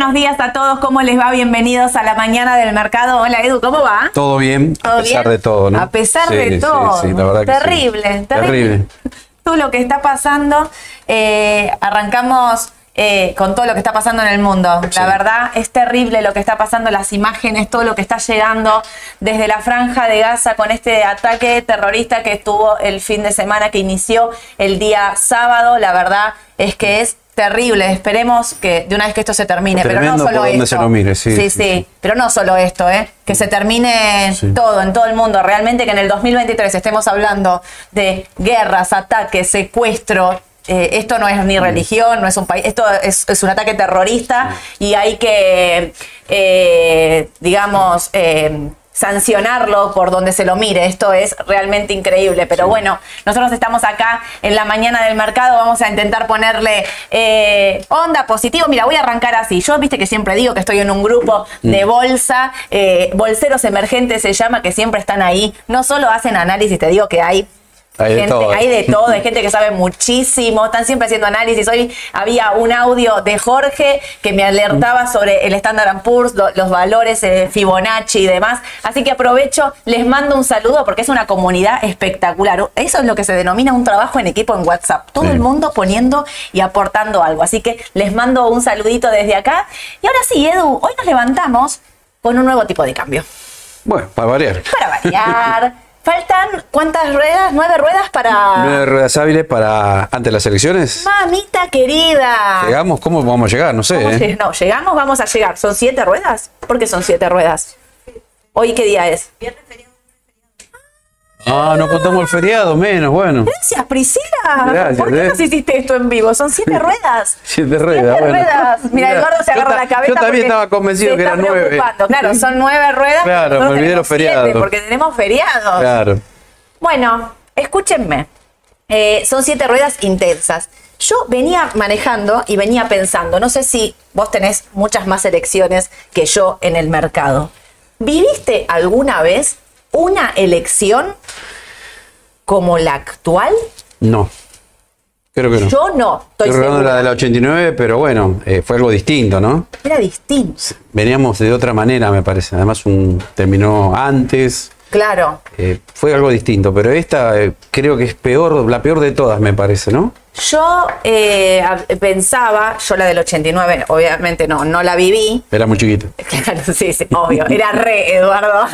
Buenos días a todos, ¿cómo les va? Bienvenidos a la mañana del mercado. Hola Edu, ¿cómo va? Todo bien, a pesar de todo, ¿no? A pesar de todo. Sí, la verdad terrible, que terrible, terrible. Todo lo que está pasando, eh, arrancamos eh, con todo lo que está pasando en el mundo. La verdad es terrible lo que está pasando, las imágenes, todo lo que está llegando desde la franja de Gaza con este ataque terrorista que estuvo el fin de semana, que inició el día sábado. La verdad es que es terrible. Esperemos que de una vez que esto se termine, pero no solo esto. se lo mire, sí, sí, sí, sí, sí. pero no solo esto, ¿eh? que se termine todo en todo el mundo. Realmente que en el 2023 estemos hablando de guerras, ataques, secuestro. eh, esto no es ni religión, no es un país, esto es, es un ataque terrorista y hay que, eh, digamos, eh, sancionarlo por donde se lo mire. Esto es realmente increíble. Pero bueno, nosotros estamos acá en la mañana del mercado. Vamos a intentar ponerle eh, onda positivo. Mira, voy a arrancar así. Yo, viste que siempre digo que estoy en un grupo de bolsa, eh, bolseros emergentes se llama, que siempre están ahí. No solo hacen análisis, te digo que hay Hay de todo. hay de todo, hay gente que sabe muchísimo, están siempre haciendo análisis. Hoy había un audio de Jorge que me alertaba sobre el Standard Poor's, lo- los valores eh, Fibonacci y demás. Así que aprovecho, les mando un saludo porque es una comunidad espectacular. Eso es lo que se denomina un trabajo en equipo en WhatsApp. Todo Sí. el mundo poniendo y aportando algo. Así que les mando un saludito desde acá. Y ahora sí, Edu, hoy nos levantamos con un nuevo tipo de cambio. Bueno, para variar. Para variar. Faltan, ¿cuántas ruedas? Nueve ruedas para... Nueve ruedas hábiles para antes de las elecciones. Mamita querida. ¿Llegamos? ¿Cómo vamos a llegar? No sé. ¿Cómo ¿eh? No, llegamos, vamos a llegar. ¿Son siete ruedas? ¿Por qué son siete ruedas? ¿Hoy qué día es? Ah, no contamos el feriado, menos, bueno. Gracias, Priscila. Gracias, ¿Por qué ¿eh? nos hiciste esto en vivo? Son siete ruedas. Siete ruedas, Siete bueno. ruedas. Mira, Eduardo se agarra ta- la cabeza. yo también estaba convencido que eran nueve. Claro, son nueve ruedas. Claro, me olvidé los feriados. porque tenemos feriados. Claro. Bueno, escúchenme. Eh, son siete ruedas intensas. Yo venía manejando y venía pensando, no sé si vos tenés muchas más elecciones que yo en el mercado. ¿Viviste alguna vez una elección como la actual? No. Creo que no. Yo no, estoy Estoy recordando segura. la de la 89, pero bueno, eh, fue algo distinto, ¿no? Era distinto. Veníamos de otra manera, me parece. Además, un, terminó antes. Claro. eh, fue algo distinto, pero esta eh, creo que es peor, la peor de todas, me parece, ¿no? Yo eh, pensaba, yo la del 89, obviamente no, no la viví, Era muy chiquito. Claro, sí, sí, obvio. Era re, Eduardo.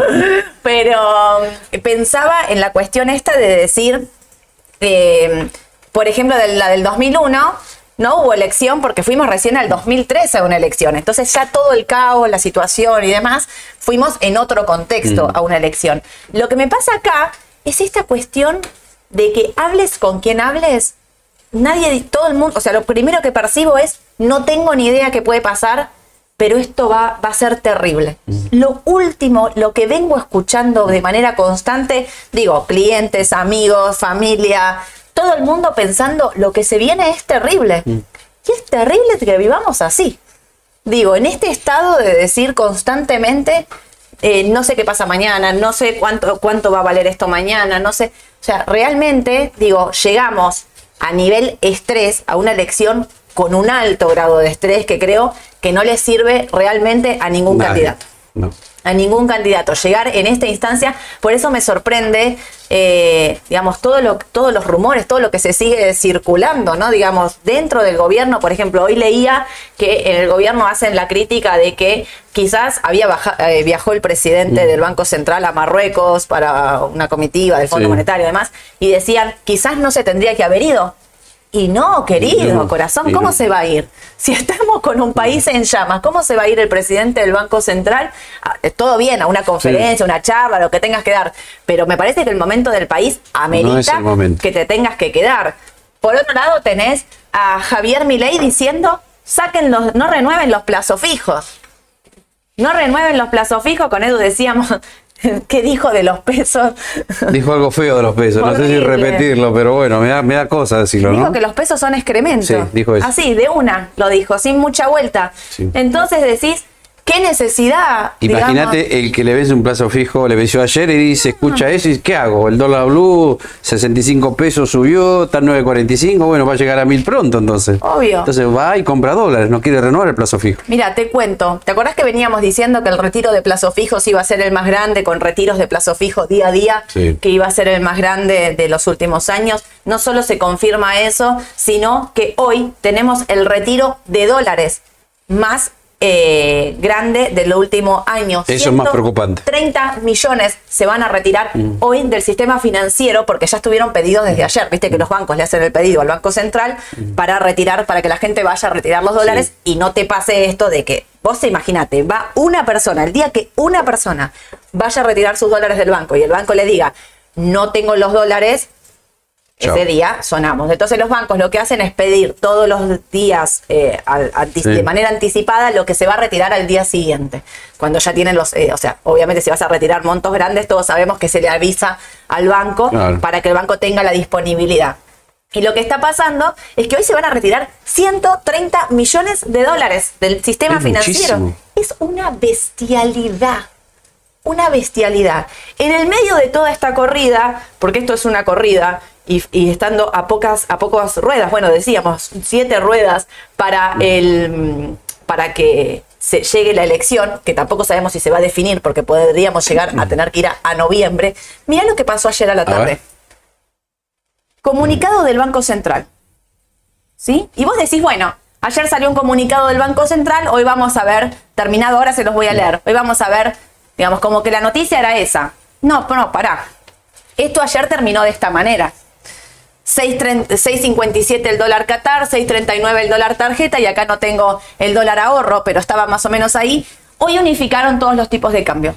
Pero um, pensaba en la cuestión esta de decir, eh, por ejemplo, de la del 2001, no hubo elección porque fuimos recién al 2013 a una elección. Entonces ya todo el caos, la situación y demás, fuimos en otro contexto a una elección. Lo que me pasa acá es esta cuestión de que hables con quien hables, nadie, todo el mundo, o sea, lo primero que percibo es, no tengo ni idea qué puede pasar, pero esto va, va a ser terrible. Lo último, lo que vengo escuchando de manera constante, digo, clientes, amigos, familia, todo el mundo pensando, lo que se viene es terrible. Y es terrible que vivamos así. Digo, en este estado de decir constantemente, eh, no sé qué pasa mañana, no sé cuánto, cuánto va a valer esto mañana, no sé. O sea, realmente, digo, llegamos a nivel estrés a una elección con un alto grado de estrés que creo que no le sirve realmente a ningún Nadie. candidato No. A ningún candidato. Llegar en esta instancia, por eso me sorprende, eh, digamos, todo lo, todos los rumores, todo lo que se sigue circulando, ¿no? Digamos, dentro del gobierno, por ejemplo, hoy leía que en el gobierno hacen la crítica de que quizás había baja- eh, viajó el presidente del Banco Central a Marruecos para una comitiva del Fondo Sí. Monetario y demás, y decían, quizás no se tendría que haber ido. Y no, querido corazón, ¿cómo se va a ir? Si estamos con un país en llamas, ¿cómo se va a ir el presidente del Banco Central? Ah, eh, Todo bien, a una conferencia, una charla, lo que tengas que dar, pero me parece que el momento del país amerita No que te tengas que quedar. Por otro lado, tenés a Javier Milei diciendo, saquen los, no renueven los plazos fijos. No renueven los plazos fijos, con Edu decíamos, ¿qué dijo de los pesos? Dijo algo feo de los pesos, no sé si repetirlo, pero bueno, me da, me da cosa decirlo, Dijo ¿no? que los pesos son excremento. Sí, dijo eso. Así, de una, lo dijo, sin mucha vuelta. Sí. Entonces decís, ¿Qué necesidad? Imagínate el que le vence un plazo fijo, le venció ayer y dice, escucha eso y ¿qué hago? El dólar blue, 65 pesos subió, está en 9.45, bueno, va a llegar a 1000 pronto entonces. Obvio. Entonces va y compra dólares, no quiere renovar el plazo fijo. Mira, te cuento. ¿Te acordás que veníamos diciendo que el retiro de plazo fijos iba a ser el más grande con retiros de plazo fijo día a día? Sí. Que iba a ser el más grande de los últimos años. No solo se confirma eso, sino que hoy tenemos el retiro de dólares más eh, grande del último año. Eso es más preocupante. 30 millones se van a retirar hoy del sistema financiero porque ya estuvieron pedidos desde ayer. Viste que los bancos le hacen el pedido al Banco Central para retirar, para que la gente vaya a retirar los dólares y no te pase esto de que vos imagínate, va una persona, el día que una persona vaya a retirar sus dólares del banco y el banco le diga, no tengo los dólares, Ese día sonamos. Entonces los bancos lo que hacen es pedir todos los días eh, Sí. de manera anticipada lo que se va a retirar al día siguiente. Cuando ya tienen los, eh, o sea, obviamente si vas a retirar montos grandes, todos sabemos que se le avisa al banco Claro. para que el banco tenga la disponibilidad. Y lo que está pasando es que hoy se van a retirar 130 millones de dólares del sistema Es financiero. muchísimo. Es una bestialidad una bestialidad. En el medio de toda esta corrida, porque esto es una corrida, y, y estando a pocas, a pocas ruedas, bueno, decíamos, siete ruedas para el para que se llegue la elección, que tampoco sabemos si se va a definir, porque podríamos llegar a tener que ir a, a noviembre. Mirá lo que pasó ayer a la tarde. Comunicado del Banco Central. ¿Sí? Y vos decís, bueno, ayer salió un comunicado del Banco Central, hoy vamos a ver, terminado ahora se los voy a leer, hoy vamos a ver, digamos, como que la noticia era esa. No, no, pará. Esto ayer terminó de esta manera. 6.30 6.57 el dólar Qatar, 6.39 el dólar tarjeta y acá no tengo el dólar ahorro, pero estaba más o menos ahí. Hoy unificaron todos los tipos de cambio.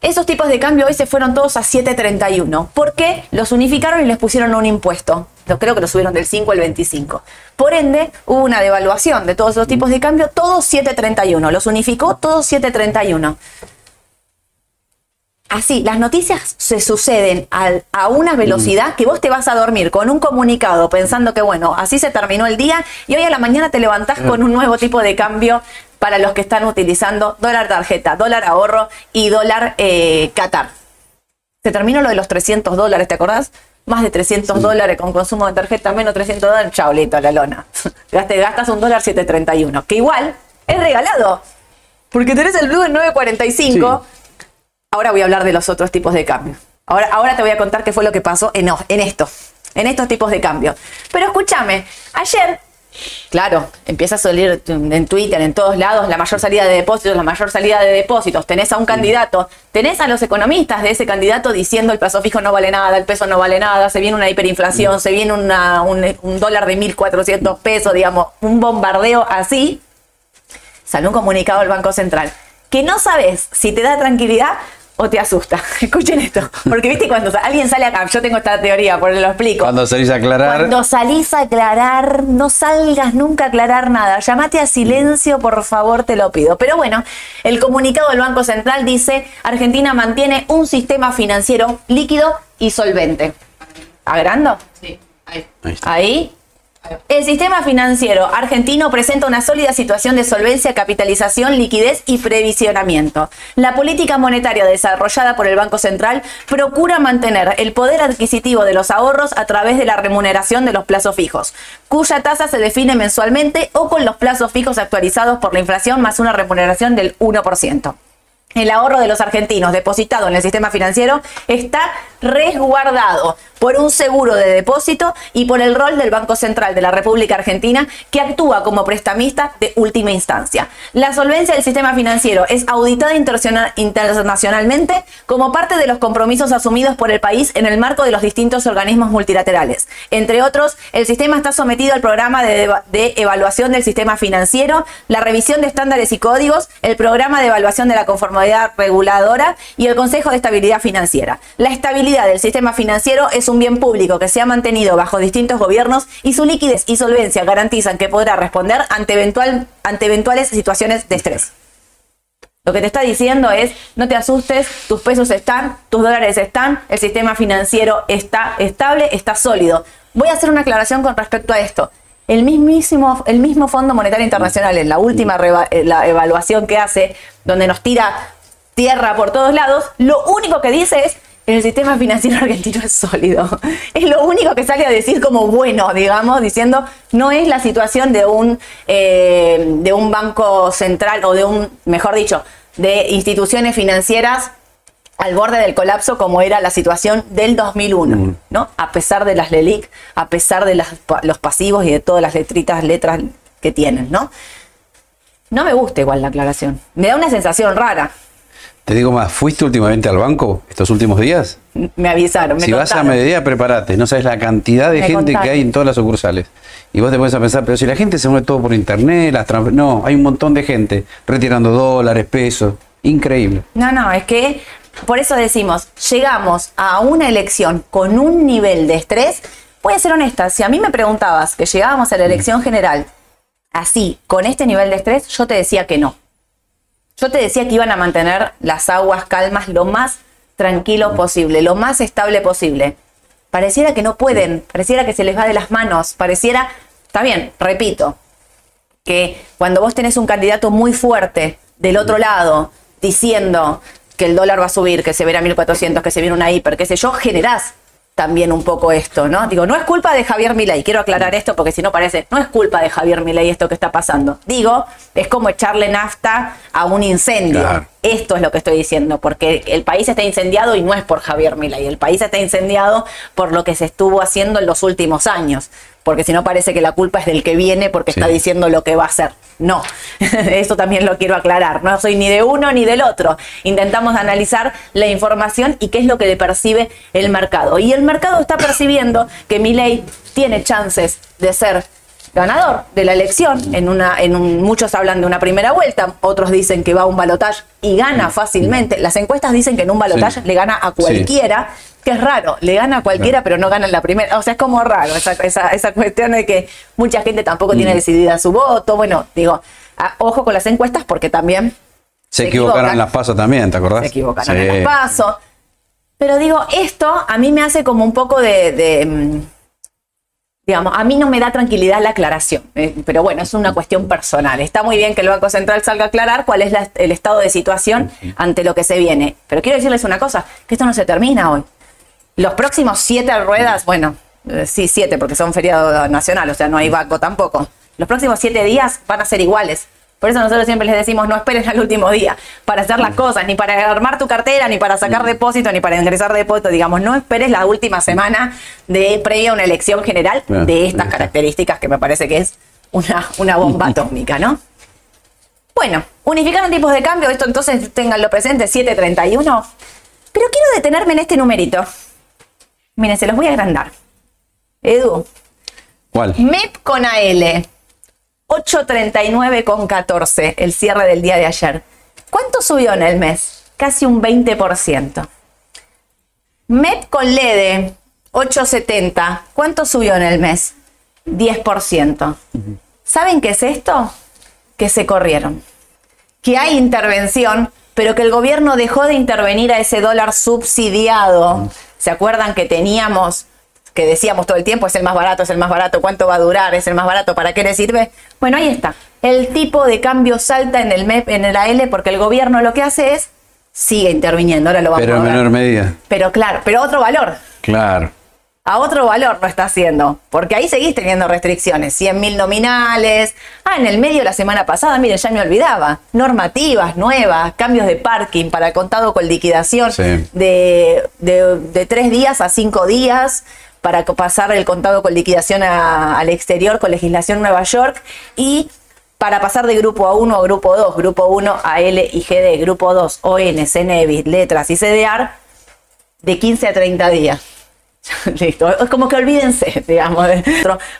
Esos tipos de cambio hoy se fueron todos a 7.31. ¿Por qué? Los unificaron y les pusieron un impuesto. Yo creo que lo subieron del 5 al 25. Por ende, hubo una devaluación de todos los tipos de cambio, todos 7.31. Los unificó todos 7.31. Así, las noticias se suceden al- a una velocidad que vos te vas a dormir con un comunicado pensando que, bueno, así se terminó el día y hoy a la mañana te levantás con un nuevo tipo de cambio para los que están utilizando dólar tarjeta, dólar ahorro y dólar eh, Qatar. Se terminó lo de los 300 dólares, ¿te acordás? Más de 300 dólares con consumo de tarjeta, menos 300 dólares, chao, listo, a la lona. Gastas un dólar 7.31, que igual es regalado. Porque tenés el blue en 9.45. Ahora voy a hablar de los otros tipos de cambio. Ahora, ahora te voy a contar qué fue lo que pasó en, esto, en estos tipos de cambio. Pero escúchame, ayer, claro, empieza a salir en Twitter, en todos lados, la mayor salida de depósitos, la mayor salida de depósitos. Tenés a un candidato, tenés a los economistas de ese candidato diciendo el plazo fijo no vale nada, el peso no vale nada, se viene una hiperinflación, se viene una- un, un dólar de 1.400 pesos, digamos, un bombardeo así salió un comunicado del Banco Central que no sabes si te da tranquilidad o te asusta. Escuchen esto, porque viste cuando alguien sale acá, yo tengo esta teoría, por eso lo explico. Cuando salís a aclarar, Cuando salís a aclarar, no salgas nunca a aclarar nada. Llamate a silencio, por favor, te lo pido. Pero bueno, el comunicado del Banco Central dice, Argentina mantiene un sistema financiero líquido y solvente. ¿Agrando? Sí, ahí. Ahí está. Ahí. El sistema financiero argentino presenta una sólida situación de solvencia, capitalización, liquidez y previsionamiento. La política monetaria desarrollada por el Banco Central procura mantener el poder adquisitivo de los ahorros a través de la remuneración de los plazos fijos, cuya tasa se define mensualmente o con los plazos fijos actualizados por la inflación más una remuneración del 1%. El ahorro de los argentinos depositado en el sistema financiero está resguardado por un seguro de depósito y por el rol del Banco Central de la República Argentina que actúa como prestamista de última instancia. La solvencia del sistema financiero es auditada internacionalmente como parte de los compromisos asumidos por el país en el marco de los distintos organismos multilaterales. Entre otros, el sistema está sometido al programa de, de evaluación del sistema financiero, la revisión de estándares y códigos, el programa de evaluación de la conformidad reguladora y el Consejo de Estabilidad Financiera. La estabilidad del sistema financiero es un bien público que se ha mantenido bajo distintos gobiernos y su liquidez y solvencia garantizan que podrá responder ante, eventual, ante eventuales situaciones de estrés. Lo que te está diciendo es, no te asustes, tus pesos están, tus dólares están, el sistema financiero está estable, está sólido. Voy a hacer una aclaración con respecto a esto. El mismísimo, el mismo Fondo Monetario Internacional en la última eh, la evaluación que hace, donde nos tira tierra por todos lados, lo único que dice es el sistema financiero argentino es sólido. Es lo único que sale a decir como bueno, digamos, diciendo no es la situación de un eh, de un banco central o de un, mejor dicho, de instituciones financieras al borde del colapso como era la situación del 2001, ¿no? A pesar de las LELIC, a pesar de las los pasivos y de todas las letritas, letras que tienen, ¿no? No me gusta igual la aclaración. Me da una sensación rara. Te digo más, ¿fuiste últimamente al banco estos últimos días? Me avisaron, me si vas a mediodía, prepárate. No sabes la cantidad de Me gente contaron. que hay en todas las sucursales. Y vos te pones a pensar, pero si la gente se mueve todo por internet, las trans- No, hay un montón de gente retirando dólares, pesos. Increíble. No, no, es que por eso decimos, llegamos a una elección con un nivel de estrés. Voy a ser honesta, si a mí me preguntabas que llegábamos a la elección general así, con este nivel de estrés, yo te decía que no. Yo te decía que iban a mantener las aguas calmas lo más tranquilo posible, lo más estable posible. Pareciera que no pueden, pareciera que se les va de las manos, pareciera, está bien, repito, que cuando vos tenés un candidato muy fuerte del otro lado diciendo que el dólar va a subir, que se verá 1400, que se viene una hiper, qué sé yo, generás también un poco esto, ¿no? Digo, no es culpa de Javier Milei, quiero aclarar esto porque si no parece, no es culpa de Javier Milei esto que está pasando. Digo, es como echarle nafta a un incendio. Claro. Esto es lo que estoy diciendo, porque el país está incendiado y no es por Javier Milei, el país está incendiado por lo que se estuvo haciendo en los últimos años, porque si no parece que la culpa es del que viene porque Sí. está diciendo lo que va a hacer. No, eso también lo quiero aclarar, no soy ni de uno ni del otro. Intentamos analizar la información y qué es lo que le percibe el mercado. Y el mercado está percibiendo que Milei tiene chances de ser ganador de la elección. En una, en un- muchos hablan de una primera vuelta, otros dicen que va a un balotaje y gana fácilmente. Las encuestas dicen que en un balotaje Sí. le gana a cualquiera, que es raro, le gana a cualquiera, pero no gana en la primera. O sea, es como raro esa, esa, esa cuestión de que mucha gente tampoco Mm. tiene decidida su voto. Bueno, digo, a- ojo con las encuestas porque también Se, Se equivocaron equivocan. en las pasos también, ¿te acordás? se equivocaron Sí. en los pasos. Pero digo, esto a mí me hace como un poco de, de, mm, digamos, a mí no me da tranquilidad la aclaración, eh, pero bueno, es una cuestión personal. Está muy bien que el Banco Central salga a aclarar cuál es la- el estado de situación ante lo que se viene. Pero quiero decirles una cosa, que esto no se termina hoy. Los próximos siete ruedas, bueno, eh, sí, siete, porque son feriado nacional, o sea, no hay banco tampoco. Los próximos siete días van a ser iguales. Por eso nosotros siempre les decimos, no esperen al último día para hacer las cosas, ni para armar tu cartera, ni para sacar depósito, ni para ingresar depósito. Digamos, no esperes la última semana de previa a una elección general Claro, de estas características que me parece que es una, una bomba atómica, ¿no? Bueno, unificaron tipos de cambio, esto entonces tenganlo presente, 731. Pero quiero detenerme en este numerito. Miren, se los voy a agrandar. Edu, ¿Cuál? MEP con AL, 839 con 14, el cierre del día de ayer. ¿Cuánto subió en el mes? Casi un 20%. MEP con LED, 870, ¿cuánto subió en el mes? 10%. ¿Saben qué es esto? Que se corrieron. Que hay intervención, pero que el gobierno dejó de intervenir a ese dólar subsidiado. ¿Se acuerdan que teníamos, que decíamos todo el tiempo, es el más barato, es el más barato, cuánto va a durar, es el más barato, para qué le sirve? Bueno, ahí está. El tipo de cambio salta en el MEP, en el AL, porque el gobierno lo que hace es, sigue interviniendo, ahora lo vamos Pero a en menor medida. Pero claro, pero otro valor Claro. A otro valor lo está haciendo, porque ahí seguís teniendo restricciones, 100 mil nominales. Ah, en el medio la semana pasada, miren, ya me olvidaba, normativas nuevas, cambios de parking para contado con liquidación Sí. de, de- de tres días a cinco días para pasar el contado con liquidación a- al exterior con legislación Nueva York y para pasar de grupo A1 a grupo 2, grupo 1 a L y GD, grupo 2 ON, CNEBIT, letras y CDR de 15 a 30 días. Listo, es como que olvídense, digamos. de-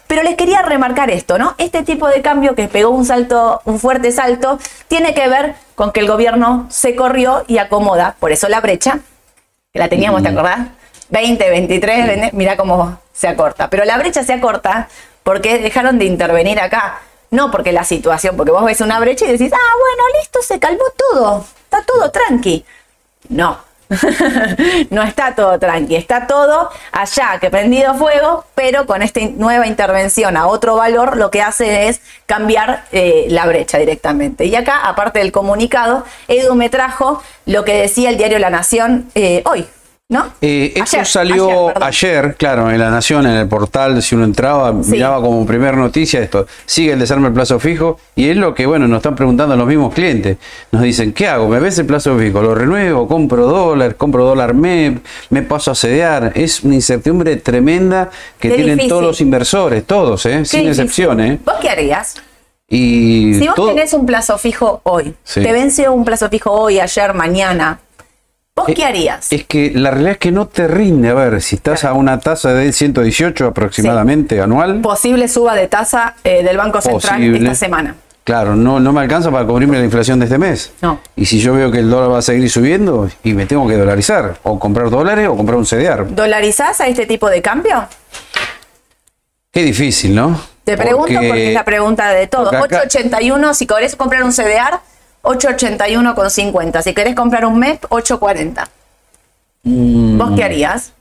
Pero les quería remarcar esto, ¿no? Este tipo de cambio que pegó un salto, un fuerte salto, tiene que ver con que el gobierno se corrió y acomoda. Por eso la brecha, que la teníamos, ¿te acordás? 20, 23, 20, mira cómo se acorta. Pero la brecha se acorta porque dejaron de intervenir acá. No porque la situación, porque vos ves una brecha y decís, ah, bueno, listo, se calmó todo, está todo tranqui. No, no está todo tranqui, está todo allá que prendido fuego, pero con esta nueva intervención a otro valor lo que hace es cambiar eh, la brecha directamente. Y acá, aparte del comunicado, Edu me trajo lo que decía el diario La Nación eh, hoy. ¿No? Eh, esto salió ayer, claro, en La Nación, en el portal, si uno entraba, miraba como primera noticia esto, sigue el desarme el plazo fijo, y es lo que, bueno, nos están preguntando los mismos clientes. Nos dicen, ¿qué hago? ¿Me ves el plazo fijo? ¿Lo renuevo? ¿Compro dólar? ¿Compro dólar MEP? ¿Me paso a sedear? Es una incertidumbre tremenda que tienen todos los inversores, todos, ¿eh? sin excepción. ¿eh? ¿Vos qué harías? Y si vos tenés un plazo fijo hoy, te vence un plazo fijo hoy, ayer, mañana, ¿Vos qué harías? Es que la realidad es que no te rinde. A ver, si estás a una tasa de 118 aproximadamente anual. Posible suba de tasa eh, del Banco Central esta semana. Claro, no, no me alcanza para cubrirme la inflación de este mes. No. Y si yo veo que el dólar va a seguir subiendo y me tengo que dolarizar, o comprar dólares o comprar un CDR. ¿Dolarizás a este tipo de cambio? Qué difícil, ¿no? Te pregunto porque, es la pregunta de todo. 881, si querés comprar un CDR, 881,50. Si querés comprar un MEP, 840. Mm. ¿Vos qué harías?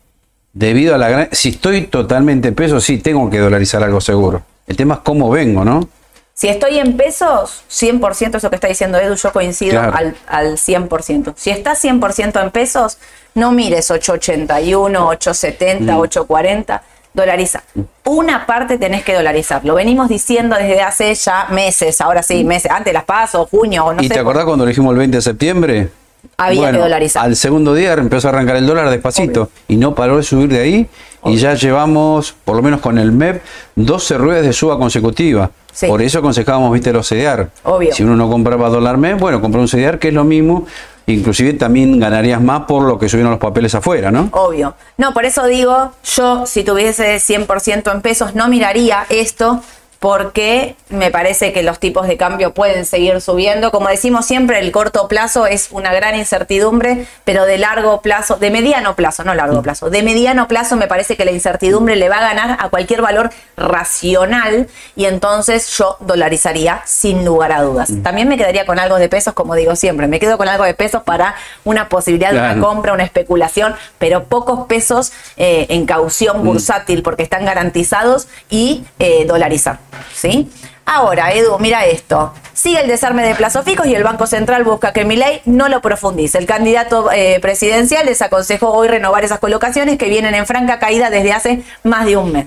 Debido a la gran... Si estoy totalmente en pesos, sí, tengo que dolarizar algo seguro. El tema es cómo vengo, ¿no? Si estoy en pesos, 100% eso que está diciendo Edu, yo coincido al, al 100%. Si estás 100% en pesos, no mires 881, 870, 840 dolariza. Una parte tenés que dolarizar. Lo venimos diciendo desde hace ya meses, ahora sí, meses, antes las paso, junio o no ¿Y te acordás cuando lo dijimos el 20 de septiembre? Había que dolarizar. Al segundo día empezó a arrancar el dólar despacito y no paró de subir de ahí y ya llevamos, por lo menos con el MEP, 12 ruedas de suba consecutiva. Por eso aconsejábamos, viste, los CDR. Obvio. Si uno no compraba dólar MEP, bueno, compró un CDR que es lo mismo inclusive también ganarías más por lo que subieron los papeles afuera, ¿no? Obvio. No, por eso digo, yo si tuviese 100% en pesos no miraría esto porque me parece que los tipos de cambio pueden seguir subiendo. Como decimos siempre, el corto plazo es una gran incertidumbre, pero de largo plazo, de mediano plazo, no largo plazo, de mediano plazo me parece que la incertidumbre le va a ganar a cualquier valor racional y entonces yo dolarizaría sin lugar a dudas. Mm. También me quedaría con algo de pesos, como digo siempre, me quedo con algo de pesos para una posibilidad de una compra, una especulación, pero pocos pesos eh, en caución mm. bursátil porque están garantizados y eh, dolarizar. ¿Sí? Ahora, Edu, mira esto. Sigue el desarme de plazos fijos y el Banco Central busca que mi ley no lo profundice. El candidato eh, presidencial les aconsejó hoy renovar esas colocaciones que vienen en franca caída desde hace más de un mes.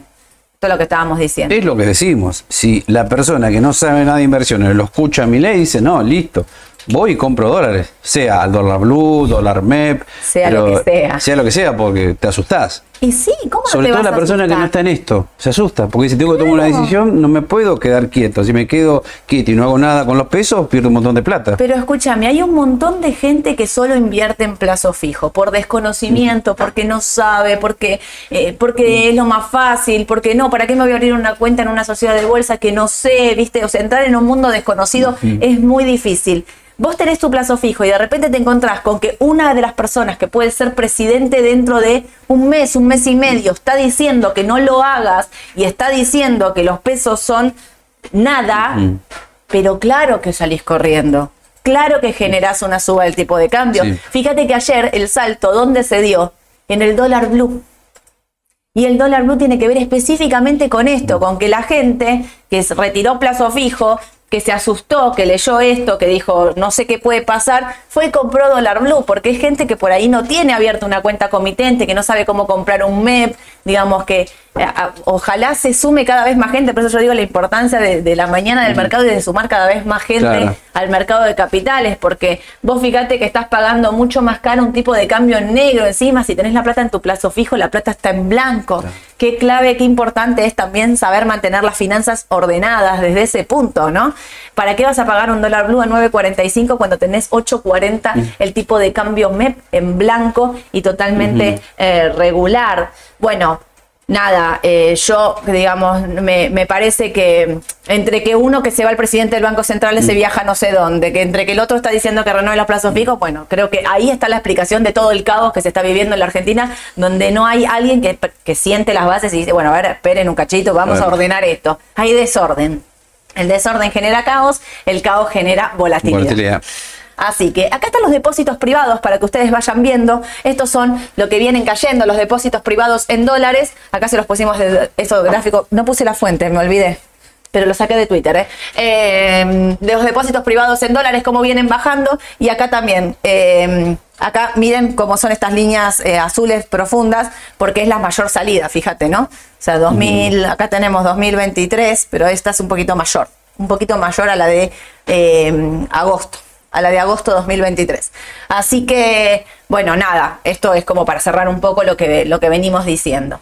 Esto es lo que estábamos diciendo. Es lo que decimos. Si la persona que no sabe nada de inversiones lo escucha a mi ley, dice, no, listo, voy y compro dólares. Sea al dólar blue, dólar MEP. Sea lo que sea. Sea lo que sea, porque te asustás. Y sí, ¿cómo Sobre todo la persona que no está en esto, se asusta, porque si tengo que tomar una decisión, no me puedo quedar quieto. Si me quedo quieto y no hago nada con los pesos, pierdo un montón de plata. Pero escúchame, hay un montón de gente que solo invierte en plazo fijo, por desconocimiento, porque no sabe, porque, eh, porque es lo más fácil, porque no, ¿para qué me voy a abrir una cuenta en una sociedad de bolsa que no sé, viste? O sea, entrar en un mundo desconocido es muy difícil vos tenés tu plazo fijo y de repente te encontrás con que una de las personas que puede ser presidente dentro de un mes, un mes y medio, está diciendo que no lo hagas y está diciendo que los pesos son nada, pero claro que salís corriendo. Claro que generás una suba del tipo de cambio. Fíjate que ayer el salto, ¿dónde se dio? En el dólar blue. Y el dólar blue tiene que ver específicamente con esto, con que la gente que retiró plazo fijo que se asustó, que leyó esto, que dijo no sé qué puede pasar, fue y compró dólar blue, porque es gente que por ahí no tiene abierta una cuenta comitente, que no sabe cómo comprar un MEP, digamos que eh, ojalá se sume cada vez más gente, por eso yo digo la importancia de, la mañana del mercado y de sumar cada vez más gente al mercado de capitales, porque vos fíjate que estás pagando mucho más caro un tipo de cambio negro encima, si tenés la plata en tu plazo fijo, la plata está en blanco. Qué clave, qué importante es también saber mantener las finanzas ordenadas desde ese punto, ¿no? ¿Para qué vas a pagar un dólar blue a 9.45 cuando tenés 8.40 mm. el tipo de cambio MEP en blanco y totalmente eh, regular? Bueno, nada, eh, yo, digamos, me, parece que entre que uno que se va el presidente del Banco Central se mm. viaja no sé dónde, que entre que el otro está diciendo que renueve los plazos fijos, bueno, creo que ahí está la explicación de todo el caos que se está viviendo en la Argentina, donde no hay alguien que, siente las bases y dice, bueno, a ver, esperen un cachito, vamos a ordenar esto. Hay desorden. El desorden genera caos, el caos genera volatilidad. Así que acá están los depósitos privados para que ustedes vayan viendo. Estos son lo que vienen cayendo, los depósitos privados en dólares. Acá se los pusimos de eso gráfico. No puse la fuente, me olvidé pero lo saqué de Twitter, ¿eh? ¿eh? de los depósitos privados en dólares, cómo vienen bajando, y acá también, eh, acá miren cómo son estas líneas eh, azules profundas, porque es la mayor salida, fíjate, ¿no? O sea, 2000, acá tenemos 2023, pero esta es un poquito mayor, un poquito mayor a la de agosto a la de agosto 2023. Así que, bueno, nada, esto es como para cerrar un poco lo que, lo que venimos diciendo.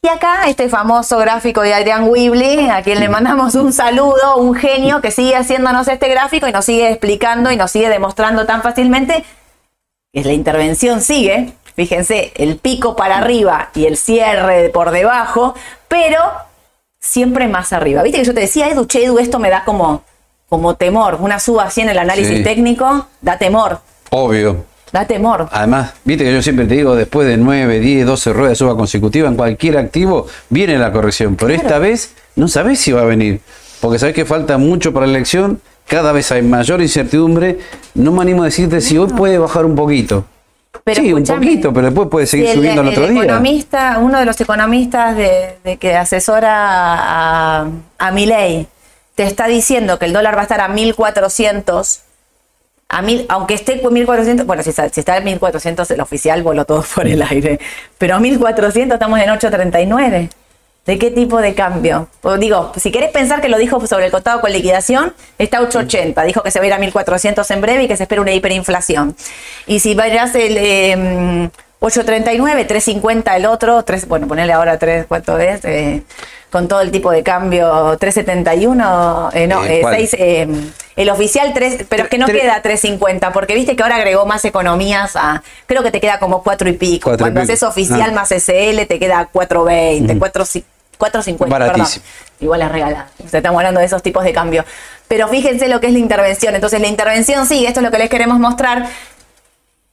Y acá este famoso gráfico de Adrián Weebly, a quien le mandamos un saludo, un genio que sigue haciéndonos este gráfico y nos sigue explicando y nos sigue demostrando tan fácilmente que la intervención sigue. Fíjense, el pico para arriba y el cierre por debajo, pero siempre más arriba. Viste que yo te decía, Edu, Edu, esto me da como, como temor. Una suba así en el análisis técnico, da temor. Obvio. Da temor. Además, viste que yo siempre te digo, después de 9, 10, 12 ruedas de suba consecutiva en cualquier activo, viene la corrección. Pero esta vez no sabés si va a venir. Porque sabés que falta mucho para la elección, cada vez hay mayor incertidumbre. No me animo a decirte si hoy puede bajar un poquito. sí, un poquito, pero después puede seguir subiendo el, otro día. Economista, uno de los economistas de, que asesora a, a Milei te está diciendo que el dólar va a estar a 1400 a mil, aunque esté con 1400, bueno, si, si está en 1400, el oficial voló todo por el aire, pero a 1400 estamos en 839. ¿De qué tipo de cambio? Digo, si querés pensar que lo dijo sobre el contado con liquidación, está 880. Dijo que se va a ir a 1400 en breve y que se espera una hiperinflación. Y si vayas el 839, em, 350 el otro, 3, bueno, ponerle ahora 3, ¿cuánto es? Eh, con todo el tipo de cambio 371, eh, no, eh, 6, eh, el oficial 3, pero es que no queda 350, porque viste que ahora agregó más economías a, creo que te queda como 4 y pico. Cuando haces oficial ah. más SL te queda 420, uh 450, perdón. Igual es regalada. estamos hablando de esos tipos de cambio. Pero fíjense lo que es la intervención. Entonces la intervención sigue, esto es lo que les queremos mostrar.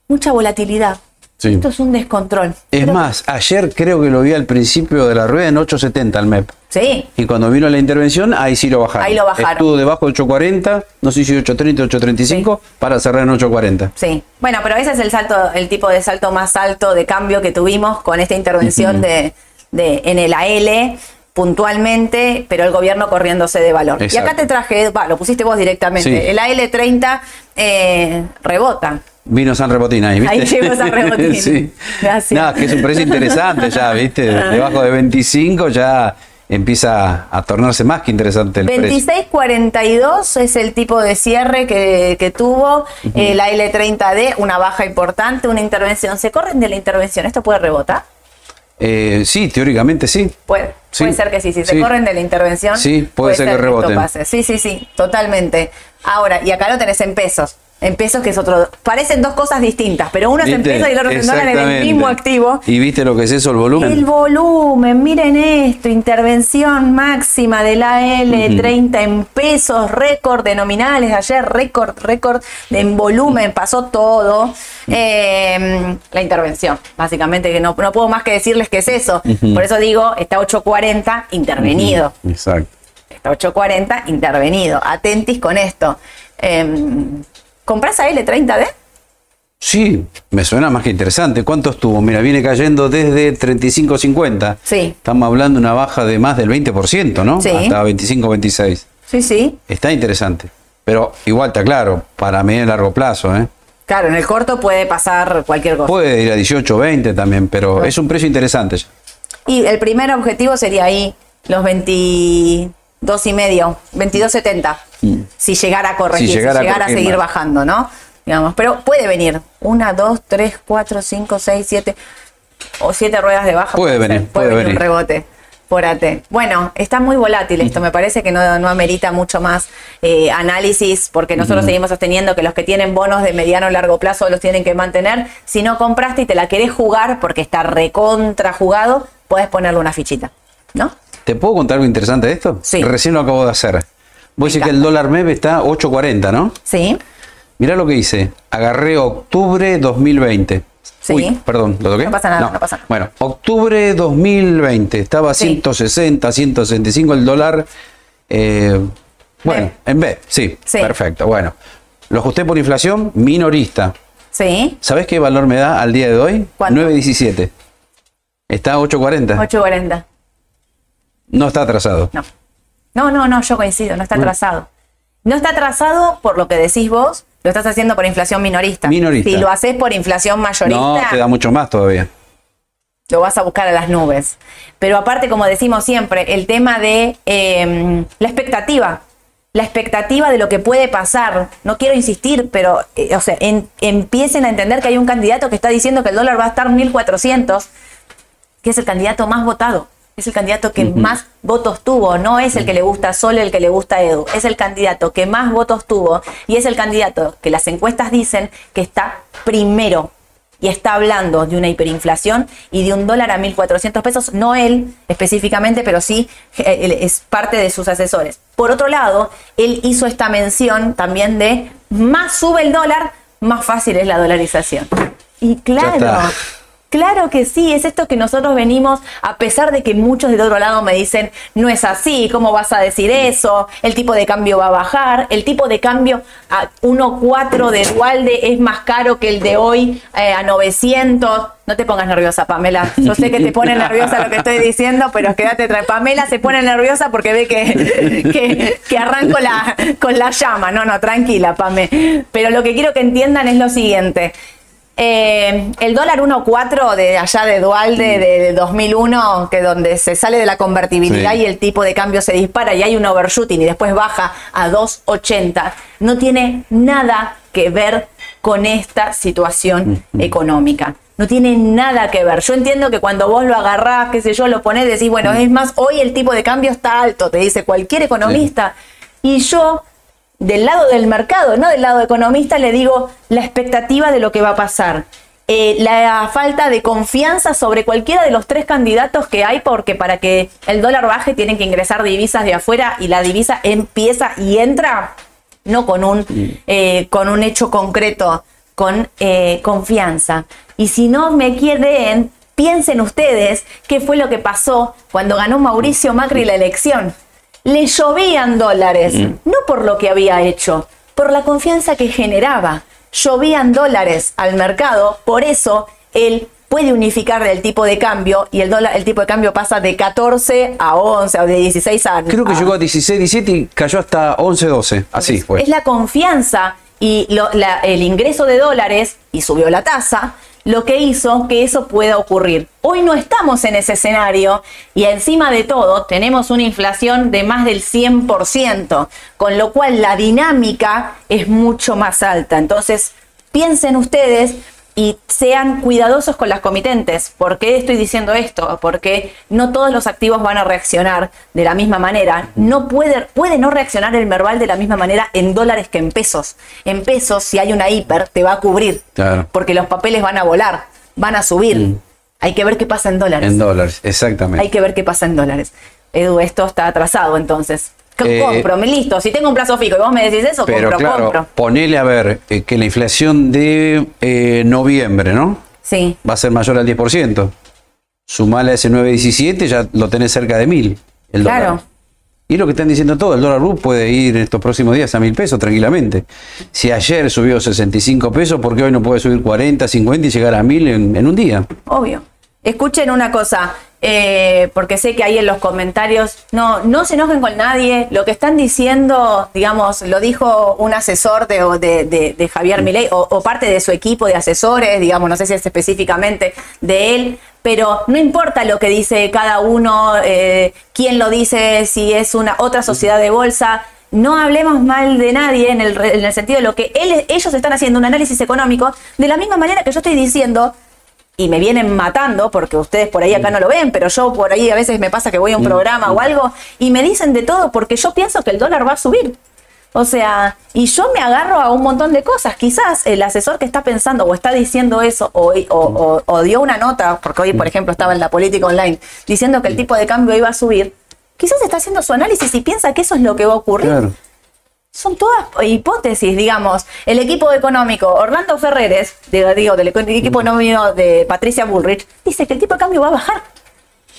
Mucha volatilidad esto es un descontrol. Es más, ayer creo que lo vi al principio de la rueda en 8.70 al MEP. Sí. Y cuando vino la intervención, ahí sí lo bajaron. Ahí lo bajaron. Estuvo debajo de 8.40, no sé si 8.30 8.35, para cerrar en 8.40. Sí. Bueno, pero ese es el salto, el tipo de salto más alto de cambio que tuvimos con esta intervención de, de, en el AL puntualmente, pero el gobierno corriéndose de valor. Y acá te traje, va, lo pusiste vos directamente, el AL30 eh, rebota. Vino San Rebotín ahí, ¿viste? Ahí llegó San Rebotín. sí. Gracias. No, que es un precio interesante ya, ¿viste? Ah. Debajo de 25 ya empieza a tornarse más que interesante el 26.42 es el tipo de cierre que, tuvo la L30D, una baja importante, una intervención. ¿Se corren de la intervención? ¿Esto puede rebotar? Eh, sí, teóricamente sí. Puede, puede ser que sí, si se corren de la intervención. Sí, puede, ser, que rebote. Sí, sí, sí, totalmente. Ahora, y acá lo tenés en pesos en pesos, que es otro. Parecen dos cosas distintas, pero uno es en pesos y el otro en dólares en el mismo activo. ¿Y viste lo que es eso, el volumen? El volumen, miren esto, intervención máxima de la L30 en pesos, récord de nominales, ayer récord, récord en volumen, pasó todo. Em, la intervención, básicamente, que no, no puedo más que decirles que es eso. Por eso digo, está 840 intervenido. Exacto. Está 840 intervenido. Atentis con esto. Eh, ¿Comprás a L30D? Sí, me suena más que interesante. ¿Cuánto estuvo? Mira, viene cayendo desde 35.50. Sí. Estamos hablando de una baja de más del 20%, ¿no? Sí. Hasta 25.26. Sí, sí. Está interesante. Pero igual está claro, para medio y largo plazo, ¿eh? Claro, en el corto puede pasar cualquier cosa. Puede ir a 18, 20 también, pero es un precio interesante. Y el primer objetivo sería ahí, los 22 y medio, 22.70. Mm. si llegara a corregir, si llegara, a, seguir bajando, ¿no? Digamos, pero puede venir una, dos, tres, cuatro, cinco, seis, siete o siete ruedas de baja. Puede, venir, puede, venir un rebote por AT. Bueno, está muy volátil esto, me parece que no, no amerita mucho más eh, análisis porque nosotros seguimos sosteniendo que los que tienen bonos de mediano o largo plazo los tienen que mantener. Si no compraste y te la querés jugar porque está recontra jugado, puedes ponerle una fichita, ¿no? ¿Te puedo contar algo interesante de esto? Sí. Recién lo acabo de hacer. Vos decís que el dólar MEP está 8.40, ¿no? Sí. Mirá lo que hice. Agarré octubre 2020. Sí. Uy, perdón, ¿lo toqué? No pasa nada, no, pasa nada. Bueno, octubre 2020. Estaba a 160, 165 el dólar. Eh, bueno, en B, sí, sí, perfecto. Bueno, Lo ajusté por inflación minorista. Sí. ¿Sabes qué valor me da al día de hoy? 9.17. Está 8.40. 8.40. No está atrasado. No. No, no, no, yo coincido, no está atrasado. No está atrasado por lo que decís vos, lo estás haciendo por inflación minorista. Minorista. Si lo haces por inflación mayorista. No, te da mucho más todavía. Lo vas a buscar a las nubes. Pero aparte, como decimos siempre, el tema de em, la expectativa. La expectativa de lo que puede pasar. No quiero insistir, pero, eh, o sea, empiecen a entender que hay un candidato que está diciendo que el dólar va a estar 1400, que es el candidato más votado es el candidato que más votos tuvo, no es el que le gusta solo el que le gusta Edu, es el candidato que más votos tuvo y es el candidato que las encuestas dicen que está primero y está hablando de una hiperinflación y de un dólar a 1.400 pesos, no él específicamente, pero sí eh, es parte de sus asesores. Por otro lado, él hizo esta mención también de más sube el dólar, más fácil es la dolarización. Y claro, Claro que sí, es esto que nosotros venimos, a pesar de que muchos del otro lado me dicen, no es así, ¿cómo vas a decir eso? El tipo de cambio va a bajar, el tipo de cambio a 1.4 de Dualde es más caro que el de hoy eh, a 900. No te pongas nerviosa, Pamela. Yo sé que te pone nerviosa lo que estoy diciendo, pero quédate tranquila. Pamela se pone nerviosa porque ve que, que, arranco la, con la llama. No, no, tranquila, Pame. Pero lo que quiero que entiendan es lo siguiente. Eh, el dólar 1.4 de allá de Dualde de 2001, que donde se sale de la convertibilidad y el tipo de cambio se dispara y hay un overshooting y después baja a 2.80, no tiene nada que ver con esta situación económica. No tiene nada que ver. Yo entiendo que cuando vos lo agarrás, qué sé yo, lo ponés, decís, bueno, es más, hoy el tipo de cambio está alto, te dice cualquier economista. Y yo del lado del mercado, no del lado economista, le digo la expectativa de lo que va a pasar. Eh, la falta de confianza sobre cualquiera de los tres candidatos que hay, porque para que el dólar baje tienen que ingresar divisas de afuera y la divisa empieza y entra no con un, eh, con un hecho concreto, con eh, confianza. Y si no me quieren, piensen ustedes qué fue lo que pasó cuando ganó Mauricio Macri la elección le llovían dólares, mm. no por lo que había hecho, por la confianza que generaba. Llovían dólares al mercado, por eso él puede unificar el tipo de cambio y el dólar, el tipo de cambio pasa de 14 a 11 o de 16 a... Creo que llegó a 16, 17 y cayó hasta 11, 12. Así fue. Es la confianza y el ingreso de dólares y subió la tasa lo que hizo que eso pueda ocurrir. Hoy no estamos en ese escenario y encima de todo tenemos una inflación de más del 100%, con lo cual la dinámica es mucho más alta. Entonces, piensen ustedes y sean cuidadosos con las comitentes. ¿Por qué estoy diciendo esto? Porque no todos los activos van a reaccionar de la misma manera. No puede, puede no reaccionar el Merval de la misma manera en dólares que en pesos. En pesos, si hay una hiper, te va a cubrir. Porque los papeles van a volar, van a subir. Mm. Hay que ver qué pasa en dólares. En dólares, exactamente. Hay que ver qué pasa en dólares. Edu, esto está atrasado entonces. Eh, compro, me listo. Si tengo un plazo fijo y vos me decís eso, pero compro, claro, Ponele a ver eh, que la inflación de eh, noviembre, ¿no? Sí. Va a ser mayor al 10%. Sumale a ese 9.17, ya lo tenés cerca de 1000 el claro. Y lo que están diciendo todos, el dólar RUB puede ir en estos próximos días a 1000 pesos tranquilamente. Si ayer subió 65 pesos, ¿por qué hoy no puede subir 40, 50 y llegar a 1000 en un día? Obvio. Escuchen una cosa, eh, porque sé que ahí en los comentarios, no, no se enojen con nadie, lo que están diciendo, digamos, lo dijo un asesor de, de, Javier Milei o, parte de su equipo de asesores, digamos, no sé si es específicamente de él, pero no importa lo que dice cada uno, eh, quién lo dice, si es una otra sociedad de bolsa, no hablemos mal de nadie en el, en el sentido de lo que él, ellos están haciendo un análisis económico, de la misma manera que yo estoy diciendo y me vienen matando, porque ustedes por ahí acá no lo ven, pero yo por ahí a veces me pasa que voy a un programa o algo y me dicen de todo porque yo pienso que el dólar va a subir. O sea, y yo me agarro a un montón de cosas. Quizás el asesor que está pensando o está diciendo eso o, o, dio una nota, porque hoy, por ejemplo, estaba en la política online, diciendo que el tipo de cambio iba a subir, quizás está haciendo su análisis y piensa que eso es lo que va a ocurrir son todas hipótesis, digamos. El equipo económico, Orlando Ferreres, digo, del equipo económico de Patricia Bullrich, dice que el tipo de cambio va a bajar,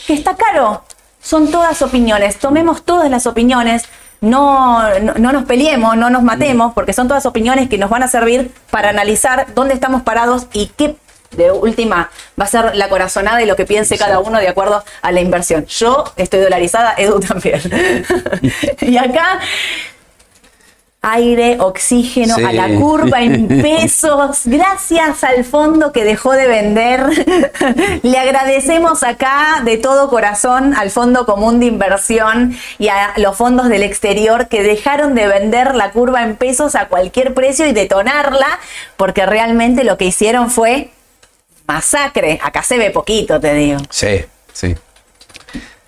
que está caro. Son todas opiniones, tomemos todas las opiniones, no, no, nos peleemos, no nos matemos, porque son todas opiniones que nos van a servir para analizar dónde estamos parados y qué de última va a ser la corazonada y lo que piense cada uno de acuerdo a la inversión. Yo estoy dolarizada, Edu también. y acá aire, oxígeno a la curva en pesos. Gracias al fondo que dejó de vender. Le agradecemos acá de todo corazón al Fondo Común de Inversión y a los fondos del exterior que dejaron de vender la curva en pesos a cualquier precio y detonarla, porque realmente lo que hicieron fue masacre. Acá se ve poquito, te digo. Sí, sí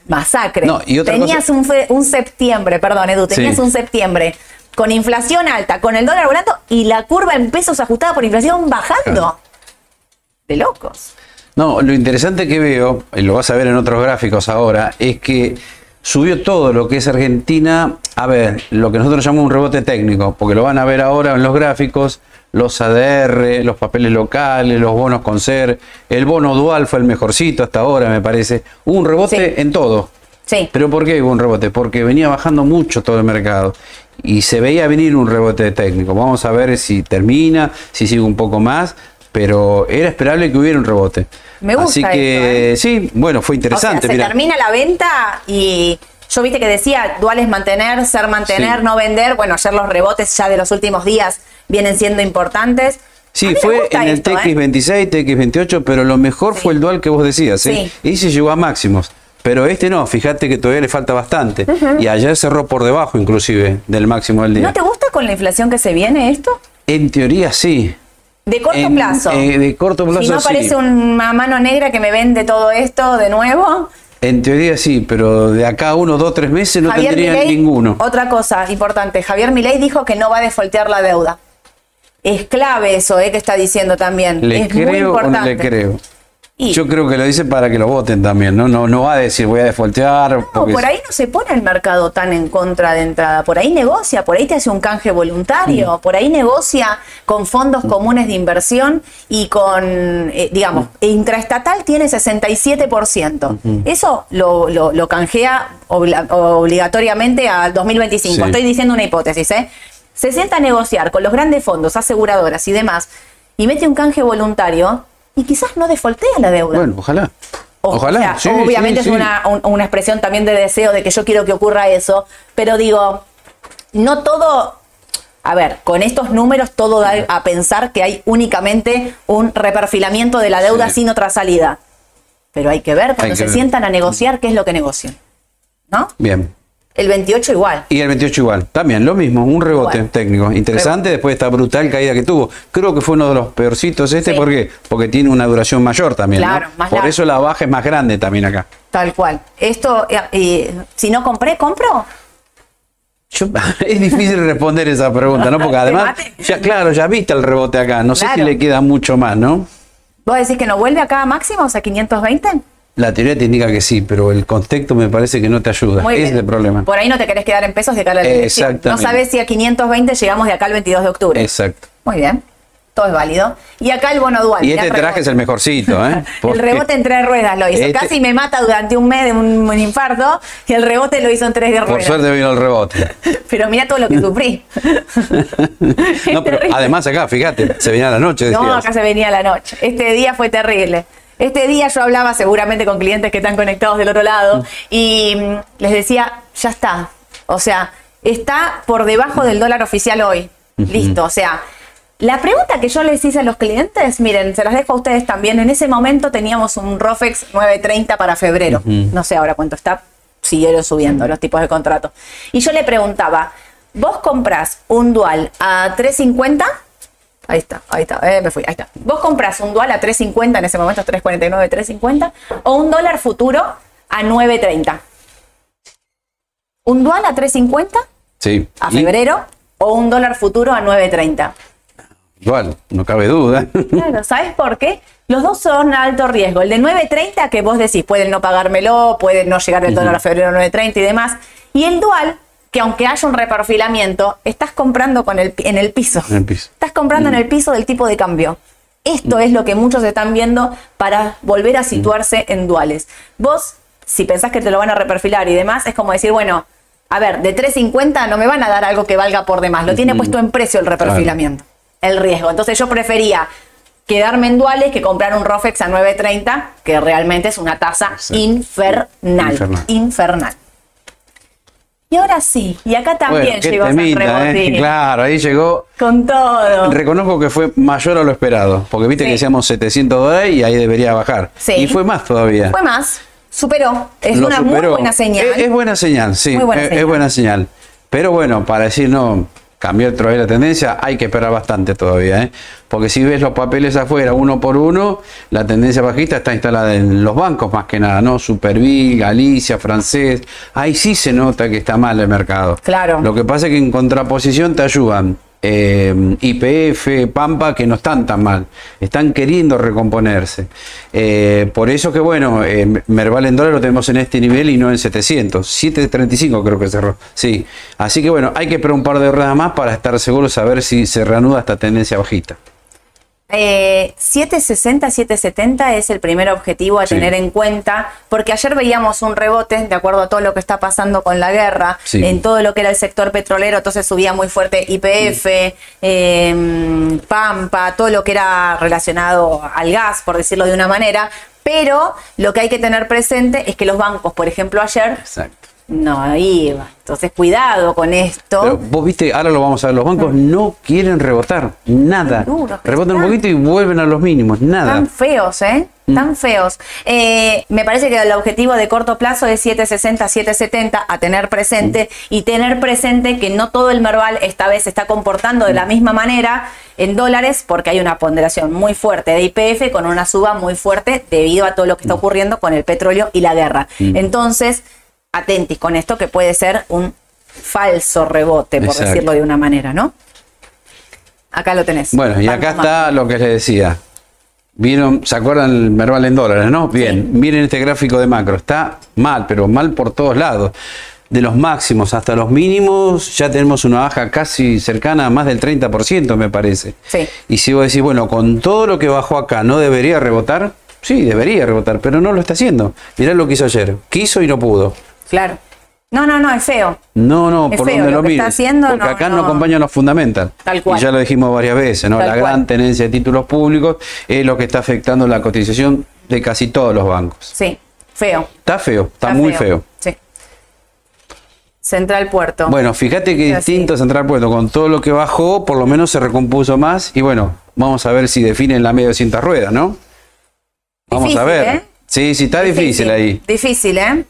masacre. tenías un, un, septiembre, perdón, Edu, tenías un septiembre con inflación alta, con el dólar volando y la curva en pesos ajustada por inflación bajando. De locos. No, lo interesante que veo, y lo vas a ver en otros gráficos ahora, es que subió todo lo que es Argentina, a ver, lo que nosotros llamamos un rebote técnico, porque lo van a ver ahora en los gráficos, los ADR, los papeles locales, los bonos con ser, el bono dual fue el mejorcito hasta ahora, me parece. Hubo un rebote en todo. Sí. ¿Pero por qué hubo un rebote? Porque venía bajando mucho todo el mercado y se veía venir un rebote técnico. Vamos a ver si termina, si sigue un poco más, pero era esperable que hubiera un rebote. Me gusta. Así que ¿eh? sí, bueno, fue interesante. se termina la venta y yo viste que decía duales mantener, ser mantener, no vender. Bueno, ayer los rebotes ya de los últimos días vienen siendo importantes. Sí, fue en el TX26, ¿eh? TX28, pero lo mejor fue el dual que vos decías, ¿eh? Y se llegó a máximos. Pero este no, fíjate que todavía le falta bastante. Y ayer cerró por debajo inclusive del máximo del día. ¿No te gusta con la inflación que se viene esto? En teoría sí. De corto plazo. Eh, de corto plazo. Si no aparece una mano negra que me vende todo esto de nuevo. En teoría sí, pero de acá uno, dos, tres meses no tendría ninguno. Otra cosa importante, Javier Milei dijo que no va a defoltear la deuda. Es clave eso, eh, que está diciendo también. ¿Le es creo muy importante. o no le creo? Yo creo que lo dice para que lo voten también, ¿no? No, no va a decir voy a defoltear. No, por ahí no se pone el mercado tan en contra de entrada. Por ahí negocia, por ahí te hace un canje voluntario, mm. por ahí negocia con fondos mm. comunes de inversión y con, eh, digamos, mm. intraestatal tiene 67%. Eso lo, lo, canjea obligatoriamente al 2025. Estoy diciendo una hipótesis, ¿eh? Se sienta a negociar con los grandes fondos, aseguradoras y demás y mete un canje voluntario y quizás no defoltea la deuda. Bueno, ojalá. ojalá. obviamente es Una, una expresión también de deseo de que yo quiero que ocurra eso, pero digo, no todo a ver, con estos números todo da a pensar que hay únicamente un reperfilamiento de la deuda sin otra salida. Pero hay que ver cuando se sientan a negociar qué es lo que negocian. ¿No? Bien. El 28 igual. Y el 28 igual. También lo mismo, un rebote técnico. Interesante después de esta brutal caída que tuvo. Creo que fue uno de los peorcitos este. ¿Por qué? Porque tiene una duración mayor también. Claro, más Por eso la baja es más grande también acá. Tal cual. Esto, eh, eh, si no compré, ¿compro? es difícil responder esa pregunta, ¿no? Porque además, ya, claro, ya viste el rebote acá. No sé si le queda mucho más, ¿no? ¿Vos decís que no vuelve acá a máximo, o sea, 520? La teoría te indica que sí, pero el contexto me parece que no te ayuda. Ese es el problema. Por ahí no te querés quedar en pesos de cara al Exacto. No sabes si a 520 llegamos de acá al 22 de octubre. Exacto. Muy bien. Todo es válido. Y acá el bono dual. Y este traje es el mejorcito, ¿eh? el rebote en tres ruedas lo hizo. Este Casi me mata durante un mes de un, infarto y el rebote lo hizo en tres ruedas. Por suerte vino el rebote. pero mira todo lo que sufrí. no, pero además acá, fíjate, se venía la noche. No, acá se venía la noche. Este día fue terrible. Este día yo hablaba seguramente con clientes que están conectados del otro lado y mm, les decía, ya está. O sea, está por debajo del dólar oficial hoy. Listo. O sea, la pregunta que yo les hice a los clientes, miren, se las dejo a ustedes también. En ese momento teníamos un ROFEX 930 para febrero. No sé ahora cuánto está. Siguieron subiendo los tipos de contrato. Y yo le preguntaba, ¿vos compras un dual a 350? Ahí está, ahí está, eh, me fui, ahí está. Vos compras un dual a 3.50, en ese momento 3.49, 3.50, o un dólar futuro a 9.30. ¿Un dual a 3.50? Sí. A febrero, o un dólar futuro a 9.30. Igual, no cabe duda. Claro, ¿sabes por qué? Los dos son alto riesgo. El de 9.30, que vos decís, pueden no pagármelo, puede no llegar el dólar a febrero a 9.30 y demás. Y el dual, que aunque haya un reperfilamiento, estás comprando con el, en el piso. Estás comprando en mm. el piso del tipo de cambio. Esto mm. es lo que muchos están viendo para volver a situarse en duales. Vos, si pensás que te lo van a reperfilar y demás, es como decir, bueno, a ver, de 3.50 no me van a dar algo que valga por demás. Lo tiene puesto en precio el reperfilamiento, el riesgo. Entonces yo prefería quedarme en duales que comprar un Rofex a 9.30, que realmente es una tasa infernal, infernal. Y ahora sí, y acá también llegó temita, ¿eh? Claro, ahí llegó. Con todo. Reconozco que fue mayor a lo esperado, porque viste que decíamos 700 dólares y ahí debería bajar. Sí. Y fue más todavía. Fue más, superó. Es una muy buena señal. Es, buena señal, sí. es, buena señal. Pero bueno, para decir no, cambió otra vez la tendencia, hay que esperar bastante todavía, ¿eh? porque si ves los papeles afuera uno por uno, la tendencia bajista está instalada en los bancos más que nada, ¿no? Supervil, Galicia, Francés, ahí sí se nota que está mal el mercado. Claro. Lo que pasa es que en contraposición te ayudan eh, IPF, Pampa, que no están tan mal, están queriendo recomponerse. Eh, por eso que bueno, eh, Merval en dólar lo tenemos en este nivel y no en 700, 735 creo que cerró, sí. Así que bueno, hay que esperar un par de horas más para estar seguros, saber si se reanuda esta tendencia bajista. 760, eh, 770 es el primer objetivo a tener en cuenta, porque ayer veíamos un rebote, de acuerdo a todo lo que está pasando con la guerra, en todo lo que era el sector petrolero, entonces subía muy fuerte IPF, em, Pampa, todo lo que era relacionado al gas, por decirlo de una manera, pero lo que hay que tener presente es que los bancos, por ejemplo, ayer... Exacto no iba. Entonces, cuidado con esto. Pero vos viste, ahora lo vamos a ver, los bancos mm. no quieren rebotar, nada. Rebotan un poquito y vuelven a los mínimos, nada. Tan feos, ¿eh? Mm. Tan feos. Eh, me parece que el objetivo de corto plazo es 760, 770 a tener presente mm. y tener presente que no todo el Merval esta vez se está comportando de la misma manera en dólares porque hay una ponderación muy fuerte de IPF con una suba muy fuerte debido a todo lo que está ocurriendo con el petróleo y la guerra. Entonces, atentis con esto, que puede ser un falso rebote, por decirlo de una manera, ¿no? Acá lo tenés. Bueno, y acá está lo que les decía. Vieron, ¿se acuerdan el Merval en dólares, no? Bien, miren este gráfico de macro. Está mal, pero mal por todos lados. De los máximos hasta los mínimos, ya tenemos una baja casi cercana a más del 30%, me parece. Sí. Y si vos decís, bueno, con todo lo que bajó acá, ¿no debería rebotar? Sí, debería rebotar, pero no lo está haciendo. Mirá lo que hizo ayer. Quiso y no pudo. Claro. No, no, no, es feo. No, no, por donde lo, mires. Porque acá no, acompaña los fundamental. Tal cual. Y ya lo dijimos varias veces, ¿no? la gran tenencia de títulos públicos es lo que está afectando la cotización de casi todos los bancos. Sí, feo. Está feo, está, muy feo. Sí. Central Puerto. Bueno, fíjate que distinto Central Puerto, con todo lo que bajó, por lo menos se recompuso más. Y bueno, vamos a ver si definen la media de cinta rueda, ¿no? Vamos a ver. ¿eh? Sí, sí, está difícil ahí. Difícil, ¿eh?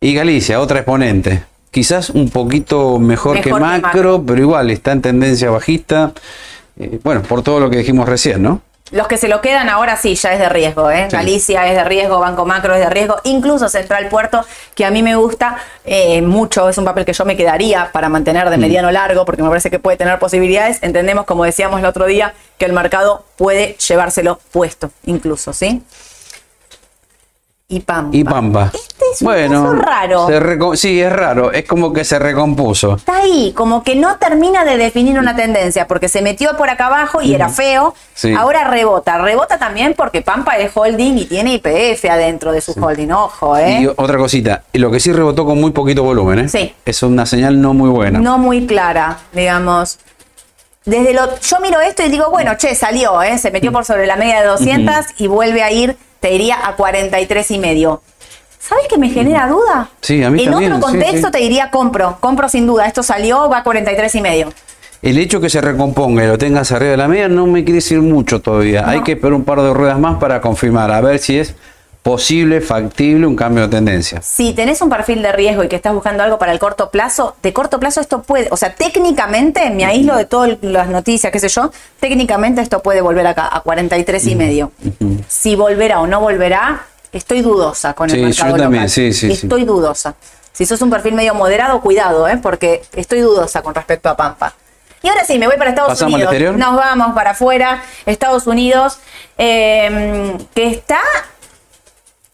Y Galicia, otra exponente. Quizás un poquito mejor, que, macro, pero igual está en tendencia bajista. Eh, bueno, por todo lo que dijimos recién, ¿no? Los que se lo quedan ahora sí, ya es de riesgo. ¿eh? Galicia es de riesgo, Banco Macro es de riesgo, incluso Central Puerto, que a mí me gusta eh, mucho, es un papel que yo me quedaría para mantener de mm. mediano largo, porque me parece que puede tener posibilidades. Entendemos, como decíamos el otro día, que el mercado puede llevárselo puesto, incluso, ¿sí? Y Pampa. Y Pampa. Este es un bueno, raro. sí, es raro. Es como que se recompuso. Está ahí, como que no termina de definir una tendencia, porque se metió por acá abajo y era feo. Ahora rebota. Rebota también porque Pampa es holding y tiene IPF adentro de su holding. Ojo, ¿eh? Y otra cosita, lo que sí rebotó con muy poquito volumen, ¿eh? Sí. Es una señal no muy buena. No muy clara, digamos. Desde lo, yo miro esto y digo, bueno, che, salió, ¿eh? se metió por sobre la media de 200 y vuelve a ir te iría a 43 y medio. ¿Sabes qué me genera duda? Sí, a mí en también. En otro contexto te diría compro, compro sin duda. Esto salió, va a 43 y medio. El hecho que se recomponga y lo tengas arriba de la media no me quiere decir mucho todavía. Hay que esperar un par de ruedas más para confirmar, a ver si es posible, factible un cambio de tendencia. Si tenés un perfil de riesgo y que estás buscando algo para el corto plazo, de corto plazo esto puede, o sea, técnicamente, me aíslo de todas las noticias, qué sé yo, técnicamente esto puede volver acá a 43 y medio. Si volverá o no volverá, estoy dudosa con el mercado yo también, Sí, sí, estoy dudosa. Si sos un perfil medio moderado, cuidado, ¿eh? porque estoy dudosa con respecto a Pampa. Y ahora sí, me voy para Estados Unidos. Nos vamos para afuera, Estados Unidos, eh, que está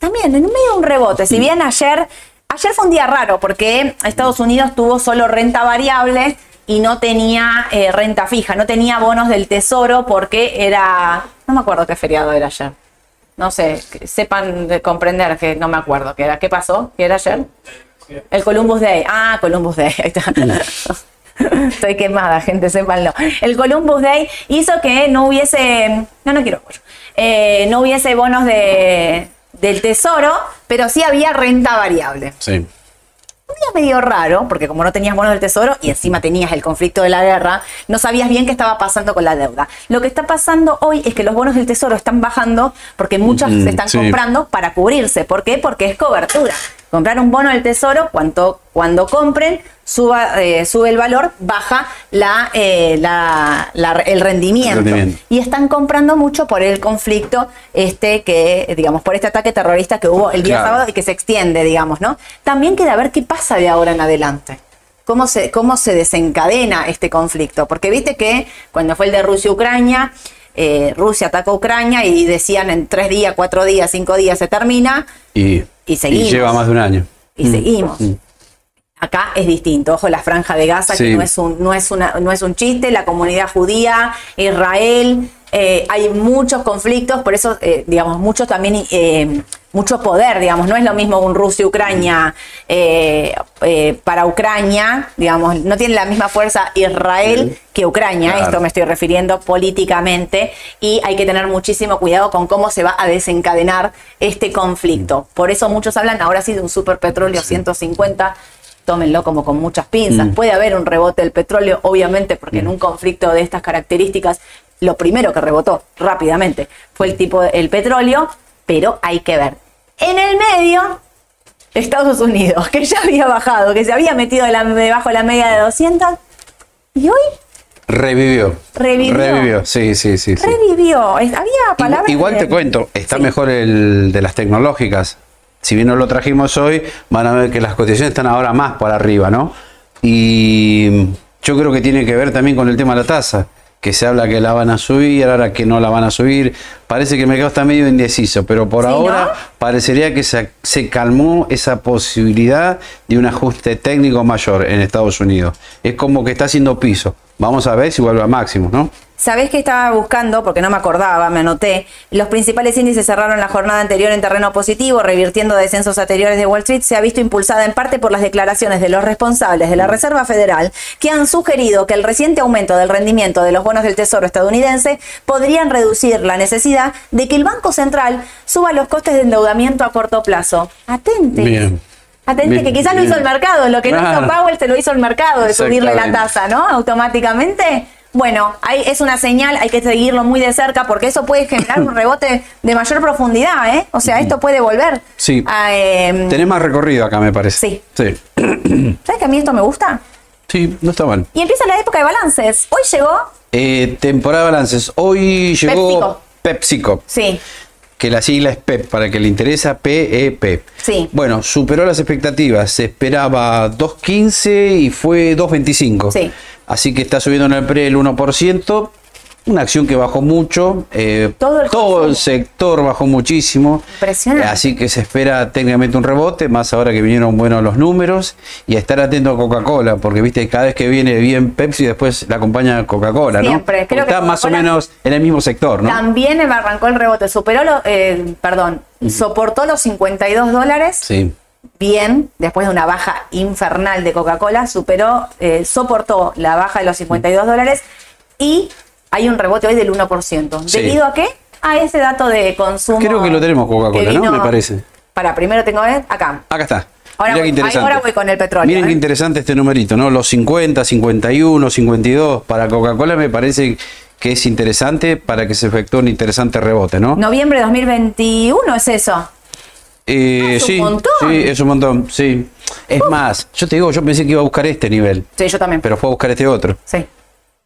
también en medio de un rebote. Si bien ayer, ayer fue un día raro porque Estados Unidos tuvo solo renta variable y no tenía eh, renta fija, no tenía bonos del tesoro porque era, no me acuerdo qué feriado era ayer. No sé, sepan de comprender que no me acuerdo qué era. ¿Qué pasó? ¿Qué era ayer? El Columbus Day. Ah, Columbus Day. Ahí está. Estoy quemada, gente, sépanlo. El Columbus Day hizo que no hubiese. No, no quiero. Eh, no hubiese bonos de, del tesoro, pero sí había renta variable. Sí un día medio raro, porque como no tenías bonos del tesoro y encima tenías el conflicto de la guerra, no sabías bien qué estaba pasando con la deuda. Lo que está pasando hoy es que los bonos del tesoro están bajando porque muchos se están comprando para cubrirse. ¿Por qué? Porque es cobertura. Comprar un bono del tesoro, cuando, cuando compren, suba, eh, sube el valor, baja la, eh, el, rendimiento. Y están comprando mucho por el conflicto este que, digamos, por este ataque terrorista que hubo el día sábado y que se extiende, digamos, ¿no? También queda ver qué pasa de ahora en adelante. Cómo se, cómo se desencadena este conflicto. Porque viste que cuando fue el de Rusia-Ucrania, eh, Rusia atacó a Ucrania y decían en tres días, cuatro días, cinco días se termina. Y, seguimos. Y lleva más de un año. Y seguimos. Mm. Acá es distinto, ojo, la franja de Gaza, que no es, un, no, es una, no es un chiste, la comunidad judía, Israel, eh, hay muchos conflictos, por eso, eh, digamos, muchos también, eh, mucho poder, digamos, no es lo mismo un Rusia-Ucrania para Ucrania, digamos, no tiene la misma fuerza Israel que Ucrania, esto me estoy refiriendo políticamente, y hay que tener muchísimo cuidado con cómo se va a desencadenar este conflicto. Por eso muchos hablan ahora sí de un superpetróleo 150 tómenlo como con muchas pinzas. Mm. Puede haber un rebote del petróleo, obviamente, porque en mm. un conflicto de estas características, lo primero que rebotó rápidamente fue el tipo del petróleo, pero hay que ver. En el medio, Estados Unidos, que ya había bajado, que se había metido debajo de la media de 200, y hoy Revivió. Revivió. Revivió, sí, sí, sí. Revivió. Había palabras. Igual, te cuento, está mejor el de las tecnológicas si bien no lo trajimos hoy, van a ver que las cotizaciones están ahora más por arriba, ¿no? Y yo creo que tiene que ver también con el tema de la tasa, que se habla que la van a subir, ahora que no la van a subir. Parece que el mercado está medio indeciso, pero por ahora parecería que se, se, calmó esa posibilidad de un ajuste técnico mayor en Estados Unidos. Es como que está haciendo piso. Vamos a ver si vuelve a máximo, ¿no? ¿Sabés que estaba buscando? Porque no me acordaba, me anoté. Los principales índices cerraron la jornada anterior en terreno positivo, revirtiendo descensos anteriores de Wall Street. Se ha visto impulsada en parte por las declaraciones de los responsables de la Reserva Federal, que han sugerido que el reciente aumento del rendimiento de los bonos del Tesoro estadounidense podrían reducir la necesidad de que el Banco Central suba los costes de endeudamiento a corto plazo. Atente. Bien. Atente, que quizás lo hizo el mercado, lo que no hizo Powell se lo hizo el mercado de subirle la tasa, ¿no? Automáticamente. Bueno, es una señal, hay que seguirlo muy de cerca porque eso puede generar un rebote de mayor profundidad, ¿eh? O sea, esto puede volver. Sí. Em, Tenés más recorrido acá, me parece. Sí. sí. ¿Sabes que a mí esto me gusta? Sí, no está mal. Y empieza la época de balances. Hoy llegó. Eh, temporada de balances. Hoy llegó PepsiCo. Sí que la sigla es PEP, para que le interesa, PEP. E sí. Bueno, superó las expectativas, se esperaba 2.15 y fue 2.25. Sí. Así que está subiendo en el pre el 1%. Una acción que bajó mucho, eh, todo, el, sector bajó muchísimo. Impresionante. Así que se espera técnicamente un rebote, más ahora que vinieron buenos los números. Y a estar atento a Coca-Cola, porque viste, cada vez que viene bien Pepsi, después la acompaña Coca-Cola, ¿no? Siempre. Creo está más o menos en el mismo sector, ¿no? También arrancó el rebote, superó, lo, eh, perdón, soportó los 52 dólares. Sí bien, después de una baja infernal de Coca-Cola, superó, eh, soportó la baja de los 52 dólares y hay un rebote hoy del 1%. ¿Debido a qué? A ese dato de consumo. Creo que lo tenemos Coca-Cola, ¿no? Me parece. Para, primero tengo ¿eh? acá. Acá está. Ahora voy, ahora voy, con el petróleo. Miren qué ¿eh? interesante este numerito, ¿no? Los 50, 51, 52. Para Coca-Cola me parece que es interesante para que se efectúe un interesante rebote, ¿no? Noviembre de 2021 es eso. Eh, es sí, un montón. Sí, es un montón, sí. Es más, yo te digo, yo pensé que iba a buscar este nivel. Sí, yo también. Pero fue a buscar este otro. Sí.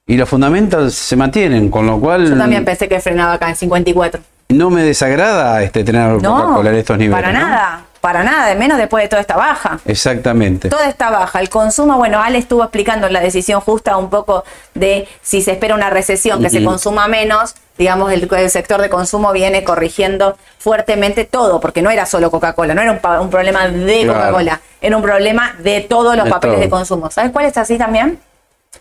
Y los fundamentals se mantienen, con lo cual... Yo también pensé que frenaba acá en 54. No me desagrada este tener no, estos niveles. Para nada, para nada, de menos después de toda esta baja. Exactamente. Toda esta baja. El consumo, bueno, Ale estuvo explicando la decisión justa un poco de si se espera una recesión, que se consuma menos, digamos, el, sector de consumo viene corrigiendo fuertemente todo, porque no era solo Coca-Cola, no era un, problema de Coca-Cola, era un problema de todos los papeles de consumo. ¿Sabes cuál es así también?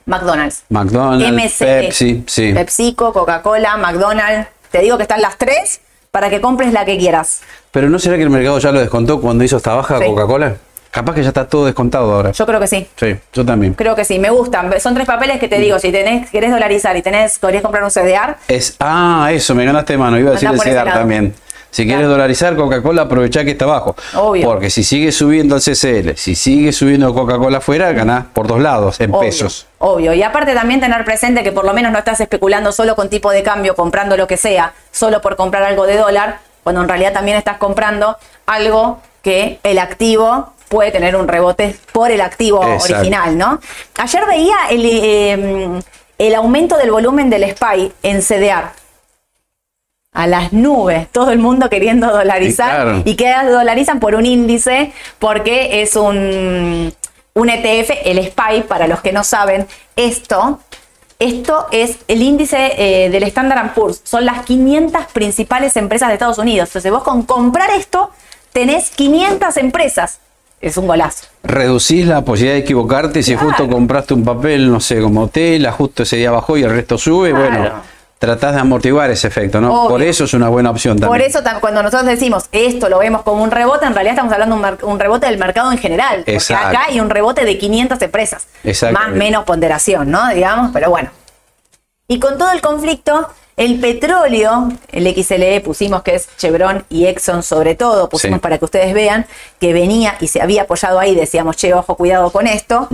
McDonald's. McDonald's, Pepsi, sí. PepsiCo, Coca-Cola, McDonald's. Te digo que están las tres para que compres la que quieras. Pero ¿no será que el mercado ya lo descontó cuando hizo esta baja Coca-Cola? Capaz que ya está todo descontado ahora. Yo creo que sí. Sí, yo también. Creo que sí, me gustan. Son tres papeles que te digo, si tenés, querés dolarizar y tenés, querés comprar un CDR. Es, ah, eso, me ganaste mano. Iba a decir el CDR también. Si quieres dolarizar Coca-Cola, aprovecha que está abajo. Obvio. Porque si sigue subiendo el CCL, si sigue subiendo Coca-Cola afuera, ganás por dos lados, en pesos. Obvio. Y aparte también tener presente que por lo menos no estás especulando solo con tipo de cambio, comprando lo que sea, solo por comprar algo de dólar, cuando en realidad también estás comprando algo que el activo puede tener un rebote por el activo original, ¿no? Ayer veía el, em, el aumento del volumen del SPY en CDR a. Las nubes, todo el mundo queriendo dolarizar y que dolarizan por un índice porque es un, un ETF, el SPY, para los que no saben, esto, esto es el índice eh, del Standard Poor's, son las 500 principales empresas de Estados Unidos. Entonces vos con comprar esto tenés 500 empresas. Es un golazo. Reducís la posibilidad de equivocarte si justo compraste un papel, no sé, como tela, justo ese día bajó y el resto sube, bueno tratás de amortiguar ese efecto, ¿no? Por eso es una buena opción también. Por eso cuando nosotros decimos esto lo vemos como un rebote, en realidad estamos hablando de un, rebote del mercado en general. Porque acá hay un rebote de 500 empresas. Más menos ponderación, ¿no? Digamos, pero bueno. Y con todo el conflicto, el petróleo, el XLE pusimos que es Chevron y Exxon sobre todo, pusimos para que ustedes vean que venía y se había apoyado ahí, decíamos, che, ojo, cuidado con esto,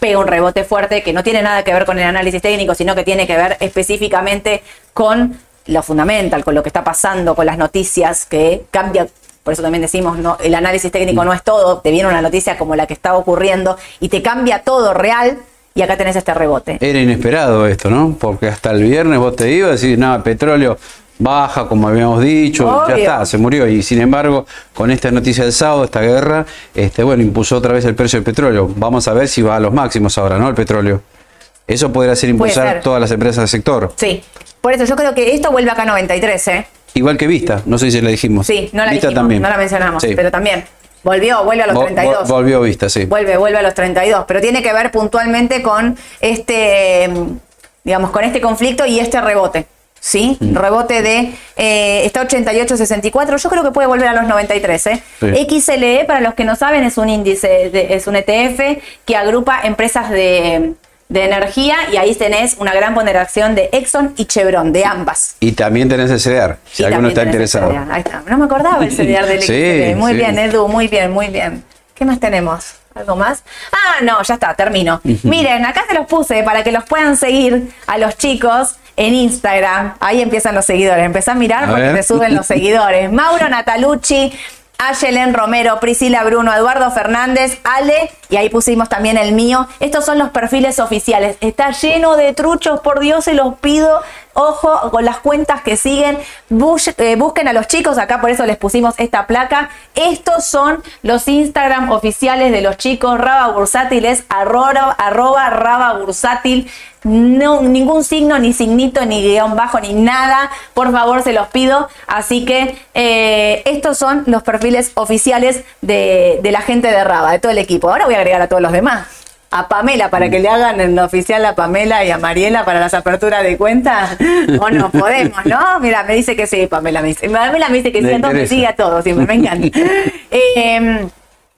pega un rebote fuerte que no tiene nada que ver con el análisis técnico, sino que tiene que ver específicamente con lo fundamental, con lo que está pasando, con las noticias que cambia. Por eso también decimos, no, el análisis técnico no es todo, te viene una noticia como la que está ocurriendo y te cambia todo real y acá tenés este rebote. Era inesperado esto, ¿no? Porque hasta el viernes vos te ibas a decir, nada, petróleo baja, como habíamos dicho, ya está, se murió. Y sin embargo, con esta noticia del sábado, esta guerra, este, bueno, impuso otra vez el precio del petróleo. Vamos a ver si va a los máximos ahora, ¿no? El petróleo. Eso podría hacer impulsar todas las empresas del sector. Sí, por eso yo creo que esto vuelve acá a 93, ¿eh? Igual que Vista, no sé si la dijimos. Sí, no la Vista también. no la mencionamos, pero también. Volvió, vuelve a los 32. Volvió vista, sí. Vuelve, vuelve a los 32, pero tiene que ver puntualmente con este, digamos, con este conflicto y este rebote. ¿Sí? Mm. Rebote de. Eh, está 88.64. Yo creo que puede volver a los 93. ¿eh? XLE, para los que no saben, es un índice, es un ETF que agrupa empresas de, de energía y ahí tenés una gran ponderación de Exxon y Chevron, de ambas. Y también tenés el CDR, si alguno está interesado. Ahí está. No me acordaba el CDR del sí, Muy bien, Edu, muy bien, muy bien. ¿Qué más tenemos? ¿Algo más? Ah, no, ya está, termino. Miren, acá se los puse para que los puedan seguir a los chicos en Instagram. Ahí empiezan los seguidores. Empezá a mirar porque te suben los seguidores. Mauro Natalucci, Ayelen Romero, Priscila Bruno, Eduardo Fernández, Ale, y ahí pusimos también el mío. Estos son los perfiles oficiales. Está lleno de truchos, por Dios, se los pido. Ojo con las cuentas que siguen. Eh, busquen a los chicos, acá por eso les pusimos esta placa. Estos son los Instagram oficiales de los chicos. Raba Bursátil es arroba, no, ningún signo, ni signito, ni guion bajo, ni nada. Por favor, se los pido. Así que eh, estos son los perfiles oficiales de, la gente de Raba, de todo el equipo. Ahora voy a agregar a todos los demás. A Pamela para que le hagan en oficial a Pamela y a Mariela para las aperturas de cuenta. O no podemos, ¿no? Mira, me dice que sí, Pamela me dice. Pamela me dice que sí, entonces me sigue a todos, siempre me encanta. Em,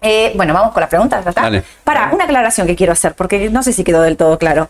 eh, bueno, vamos con las preguntas, Para, una aclaración que quiero hacer, porque no sé si quedó del todo claro.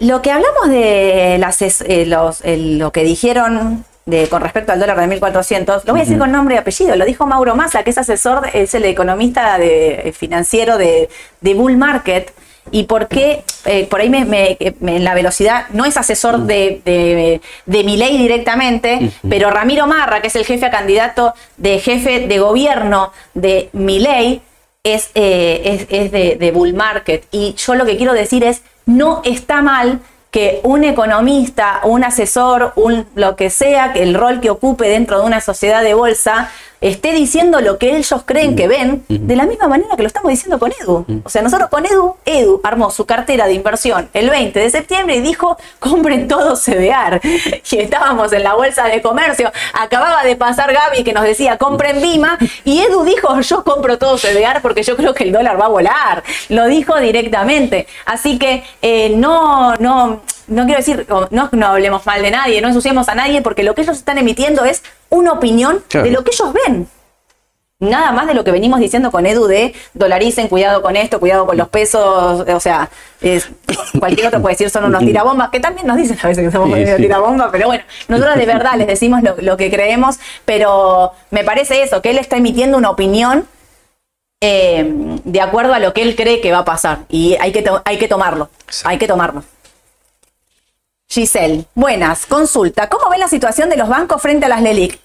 Lo que hablamos de las, eh, los, lo que dijeron de, con respecto al dólar de 1400, lo voy a decir con nombre y apellido, lo dijo Mauro Massa, que es asesor, es el economista de, eh, financiero de, Bull Market. Y por qué, eh, por ahí me, en la velocidad, no es asesor de, de, de ley directamente, pero Ramiro Marra, que es el jefe a candidato de jefe de gobierno de Milei, es, es, es de, de Bull Market. Y yo lo que quiero decir es, no está mal que un economista, un asesor, un lo que sea, que el rol que ocupe dentro de una sociedad de bolsa, esté diciendo lo que ellos creen que ven, de la misma manera que lo estamos diciendo con Edu. O sea, nosotros con Edu, Edu armó su cartera de inversión el 20 de septiembre y dijo, compren todo CDR. Y estábamos en la bolsa de comercio, acababa de pasar Gaby que nos decía, compren Bima, y Edu dijo, yo compro todo CDR porque yo creo que el dólar va a volar. Lo dijo directamente. Así que eh, no, no, no quiero decir, no, no hablemos mal de nadie, no ensuciemos a nadie, porque lo que ellos están emitiendo es una opinión de lo que ellos ven. nada más de lo que venimos diciendo con Edu de dolaricen, cuidado con esto, cuidado con los pesos, o sea, cualquier otro puede decir son unos tirabombas, que también nos dicen a veces que somos sí, tirabombas, pero bueno, nosotros de verdad les decimos lo, que creemos, pero me parece eso, que él está emitiendo una opinión eh, de acuerdo a lo que él cree que va a pasar y hay que, hay que tomarlo, hay que tomarlo. Giselle, buenas, consulta, ¿cómo ven la situación de los bancos frente a las LELIC?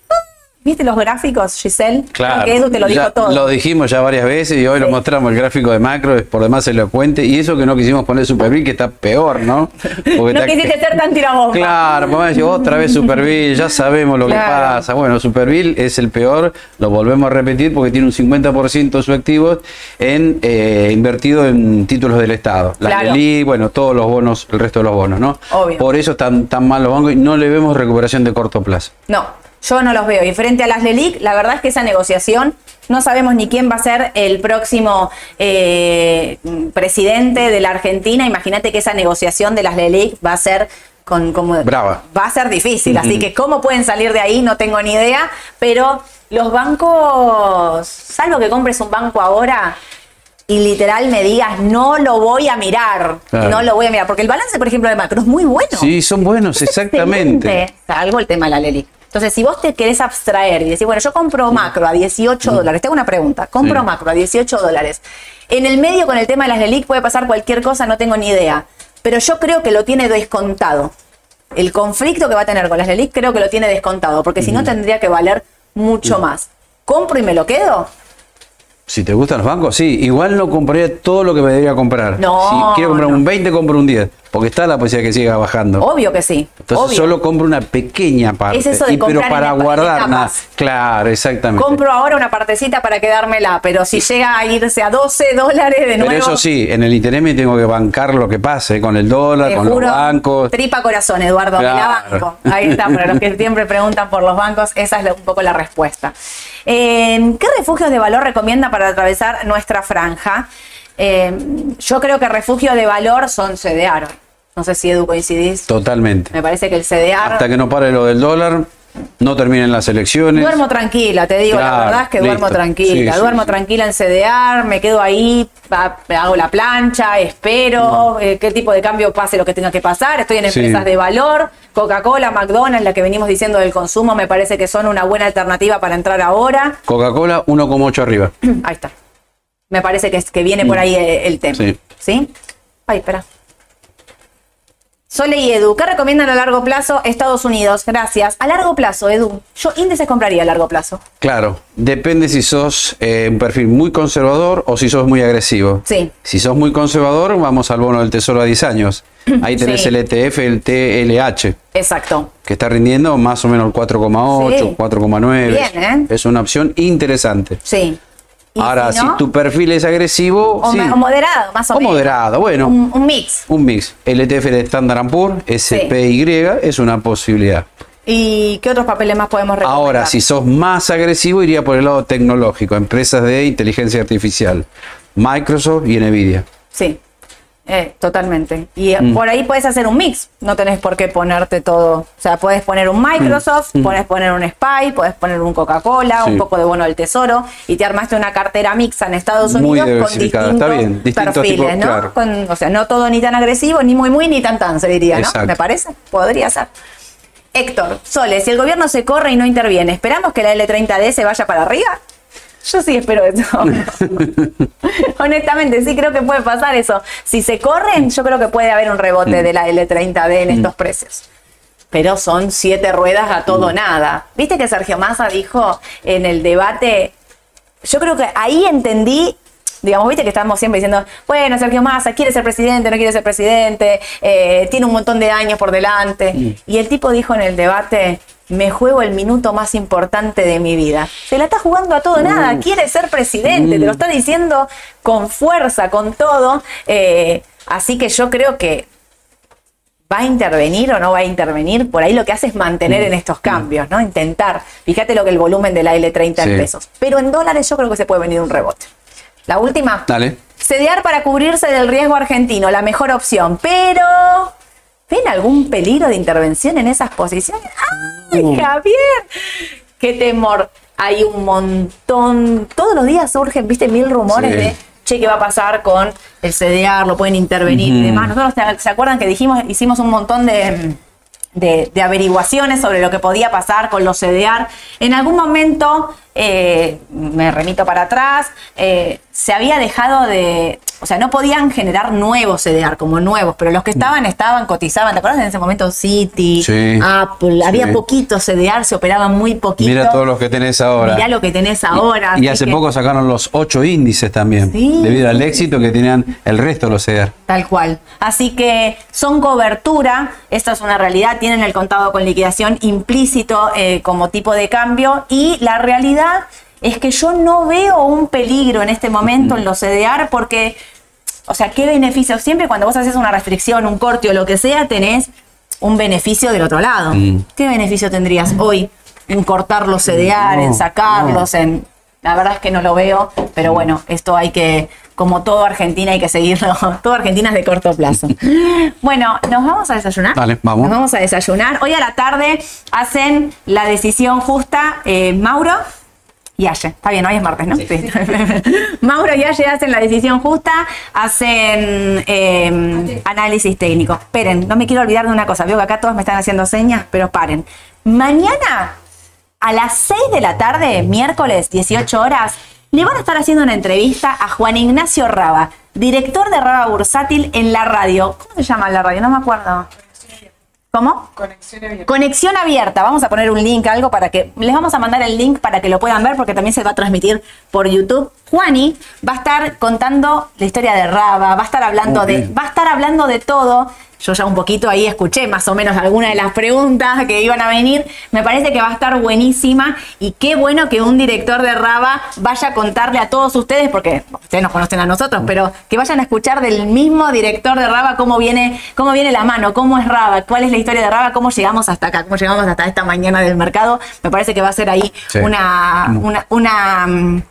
¿Viste los gráficos, Giselle? Claro. Edu te lo dijo todo. Lo dijimos ya varias veces y hoy lo mostramos el gráfico de macro, es por demás elocuente. Y eso que no quisimos poner Superbill, que está peor, ¿no? Porque no quisiste ser tan tirabomba. Claro, vamos a decir otra vez Superbill, ya sabemos lo que pasa. Bueno, Superbill es el peor, lo volvemos a repetir porque tiene un 50% de sus activos en, eh, invertido en títulos del Estado. La claro. bueno, todos los bonos, el resto de los bonos, ¿no? Obvio. Por eso están tan mal los bancos y no le vemos recuperación de corto plazo. No. Yo no los veo. Y frente a las LELIC, la verdad es que esa negociación, no sabemos ni quién va a ser el próximo eh, presidente de la Argentina. Imagínate que esa negociación de las LELIC va a ser con como Brava. va a ser difícil, así que cómo pueden salir de ahí no tengo ni idea, pero los bancos, salvo que compres un banco ahora, y literal me digas, no lo voy a mirar, no lo voy a mirar, porque el balance, por ejemplo, de macro es muy bueno. Sí, son buenos, exactamente. Salvo el tema de la LELIC. Entonces, si vos te querés abstraer y decir, bueno, yo compro macro a 18 dólares, tengo una pregunta, compro macro a 18 dólares. En el medio con el tema de las LELIC puede pasar cualquier cosa, no tengo ni idea. Pero yo creo que lo tiene descontado. El conflicto que va a tener con las LELIC creo que lo tiene descontado, porque si no tendría que valer mucho más. ¿Compro y me lo quedo? Si te gustan los bancos, sí. Igual no compraría todo lo que me debería comprar. No. Si quiero comprar un 20, compro un 10. Porque está la posibilidad que siga bajando. Obvio que sí. Entonces solo compro una pequeña parte. Es eso de y, pero para guardar nada. Claro, exactamente. Compro ahora una partecita para quedármela, pero si llega a irse a 12 dólares de nuevo. Pero eso sí, en el interés me tengo que bancar lo que pase con el dólar, con los bancos. Tripa corazón, Eduardo, claro. la banco. Ahí está, para los que siempre preguntan por los bancos, esa es un poco la respuesta. Eh, ¿Qué refugios de valor recomienda para atravesar nuestra franja? Eh, yo creo que refugios de valor son CDR. No sé si Edu coincidís. Totalmente. Me parece que el CDR. Hasta que no pare lo del dólar, no terminen las elecciones. Duermo tranquila, te digo, la verdad es que duermo tranquila. duermo tranquila en CDR, me quedo ahí, hago la plancha, espero eh, qué tipo de cambio pase lo que tenga que pasar. Estoy en empresas de valor. Coca-Cola, McDonald's, la que venimos diciendo del consumo, me parece que son una buena alternativa para entrar ahora. Coca-Cola 1,8 arriba. Ahí está. Me parece que, es, que viene por ahí el, el tema. Sí. ¿Sí? Ay, espera. Sole y Edu, ¿qué recomiendan a largo plazo Estados Unidos? Gracias. A largo plazo, Edu, yo índices compraría a largo plazo. Claro, depende si sos eh, un perfil muy conservador o si sos muy agresivo. Sí. Si sos muy conservador, vamos al bono del tesoro a 10 años. Ahí tenés el ETF, el TLH. Exacto. Que está rindiendo más o menos el 4,8, 4,9. Bien, ¿eh? Es una opción interesante. Sí. Ahora, si, tu perfil es agresivo. O, moderado, más o, o moderado, bueno. Un, mix. Un mix. El ETF de Standard Poor's, SPY, es una posibilidad. ¿Y qué otros papeles más podemos recomendar? Ahora, si sos más agresivo, iría por el lado tecnológico, empresas de inteligencia artificial, Microsoft y Nvidia. Sí. Eh, totalmente. Y mm. por ahí puedes hacer un mix. No tenés por qué ponerte todo. O sea, puedes poner un Microsoft, mm. puedes poner un Spy, puedes poner un Coca-Cola, un poco de bono del tesoro, y te armaste una cartera mixta en Estados Unidos con distintos, perfiles, ¿no? o sea, no todo ni tan agresivo, ni muy muy, ni tan tan, se diría, ¿no? Me parece. Podría ser. Héctor, Sole, si el gobierno se corre y no interviene, ¿esperamos que la L30D se vaya para arriba? Yo sí espero eso. Honestamente, sí creo que puede pasar eso. Si se corren, yo creo que puede haber un rebote de la L30D en estos precios. Pero son siete ruedas a todo nada. ¿Viste que Sergio Massa dijo en el debate? Yo creo que ahí entendí digamos, viste que estamos siempre diciendo, bueno, Sergio Massa quiere ser presidente, no quiere ser presidente, eh, tiene un montón de años por delante. Y el tipo dijo en el debate, me juego el minuto más importante de mi vida. Se la está jugando a todo nada, mm. quiere ser presidente, te lo mm. está diciendo con fuerza, con todo. Eh, así que yo creo que va a intervenir o no va a intervenir, por ahí lo que hace es mantener mm. en estos cambios, ¿no? Intentar. Fíjate lo que el volumen de la L30 en pesos. Pero en dólares yo creo que se puede venir un rebote. La última. Dale. Sedear para cubrirse del riesgo argentino, la mejor opción. Pero ¿Ven algún peligro de intervención en esas posiciones? ¡Ay, Javier! ¡Qué temor! hay un montón, todos los días surgen, viste, mil rumores de, che, ¿qué va a pasar con el CDR? Lo pueden intervenir y demás. Nosotros, ¿se acuerdan que dijimos, hicimos un montón de de, averiguaciones sobre lo que podía pasar con los CDR. En algún momento, eh, me remito para atrás, eh, se había dejado de, o sea, no podían generar nuevos CDR como nuevos, pero los que estaban, estaban, cotizaban. ¿Te acuerdas en ese momento? City, Apple, había poquitos CDR, se operaban muy poquito. Mira todos los que tenés ahora. Mira lo que tenés ahora. Y, hace poco sacaron los ocho índices también, debido al éxito que tenían el resto de los CDR. Tal cual. Así que son cobertura, esta es una realidad, tienen el contado con liquidación implícito eh, como tipo de cambio y la realidad es que yo no veo un peligro en este momento en los CDR porque, o sea, ¿qué beneficio? Siempre cuando vos haces una restricción, un corte o lo que sea, tenés un beneficio del otro lado. Mm. ¿Qué beneficio tendrías hoy en cortar los CDR, en sacarlos, en... La verdad es que no lo veo, pero bueno, esto hay que, como todo Argentina, hay que seguirlo. Todo Argentina es de corto plazo. Bueno, nos vamos a desayunar. Vale, vamos. Nos vamos a desayunar. Hoy a la tarde hacen la decisión justa eh, Mauro y Aye. Está bien, hoy es martes, ¿no? Sí. Mauro y Aye hacen la decisión justa, hacen em, análisis técnico. Esperen, no me quiero olvidar de una cosa. Veo que acá todos me están haciendo señas, pero paren. Mañana a las 6 de la tarde, miércoles, 18 horas, le van a estar haciendo una entrevista a Juan Ignacio Raba, director de Raba Bursátil en la radio. ¿Cómo se llama la radio? No me acuerdo. ¿Cómo? Conexión abierta. Conexión abierta. Vamos a poner un link, algo para que. Les vamos a mandar el link para que lo puedan ver, porque también se va a transmitir por YouTube. Juani va a estar contando la historia de Raba, va a estar hablando de. Va a estar hablando de todo. Yo ya un poquito ahí escuché más o menos algunas de las preguntas que iban a venir. Me parece que va a estar buenísima y qué bueno que un director de Raba vaya a contarle a todos ustedes, porque ustedes nos conocen a nosotros, pero que vayan a escuchar del mismo director de Raba cómo viene, cómo viene la mano, cómo es Raba, cuál es la historia de Raba, cómo llegamos hasta acá, cómo llegamos hasta esta mañana del mercado. Me parece que va a ser ahí una, una, una mm,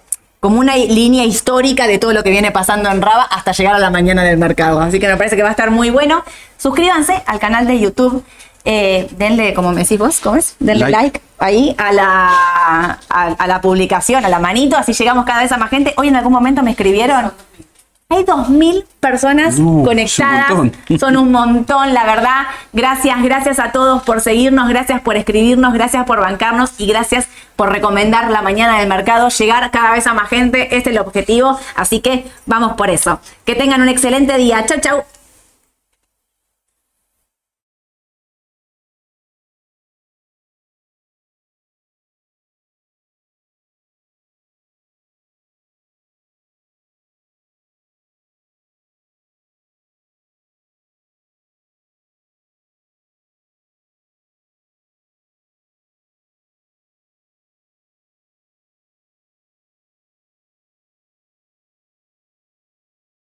como una línea histórica de todo lo que viene pasando en Raba hasta llegar a la mañana del mercado. Así que me parece que va a estar muy bueno. Suscríbanse al canal de YouTube. Eh, denle, como me decís vos, ¿cómo es? Denle like, ahí a la, a la publicación, a la manito, así llegamos cada vez a más gente. Hoy en algún momento me escribieron hay 2.000 personas conectadas. Son un montón, la verdad. Gracias, gracias a todos por seguirnos, gracias por escribirnos, gracias por bancarnos y gracias por recomendar la mañana del mercado, llegar cada vez a más gente. Este es el objetivo, así que vamos por eso. Que tengan un excelente día. Chau, chau.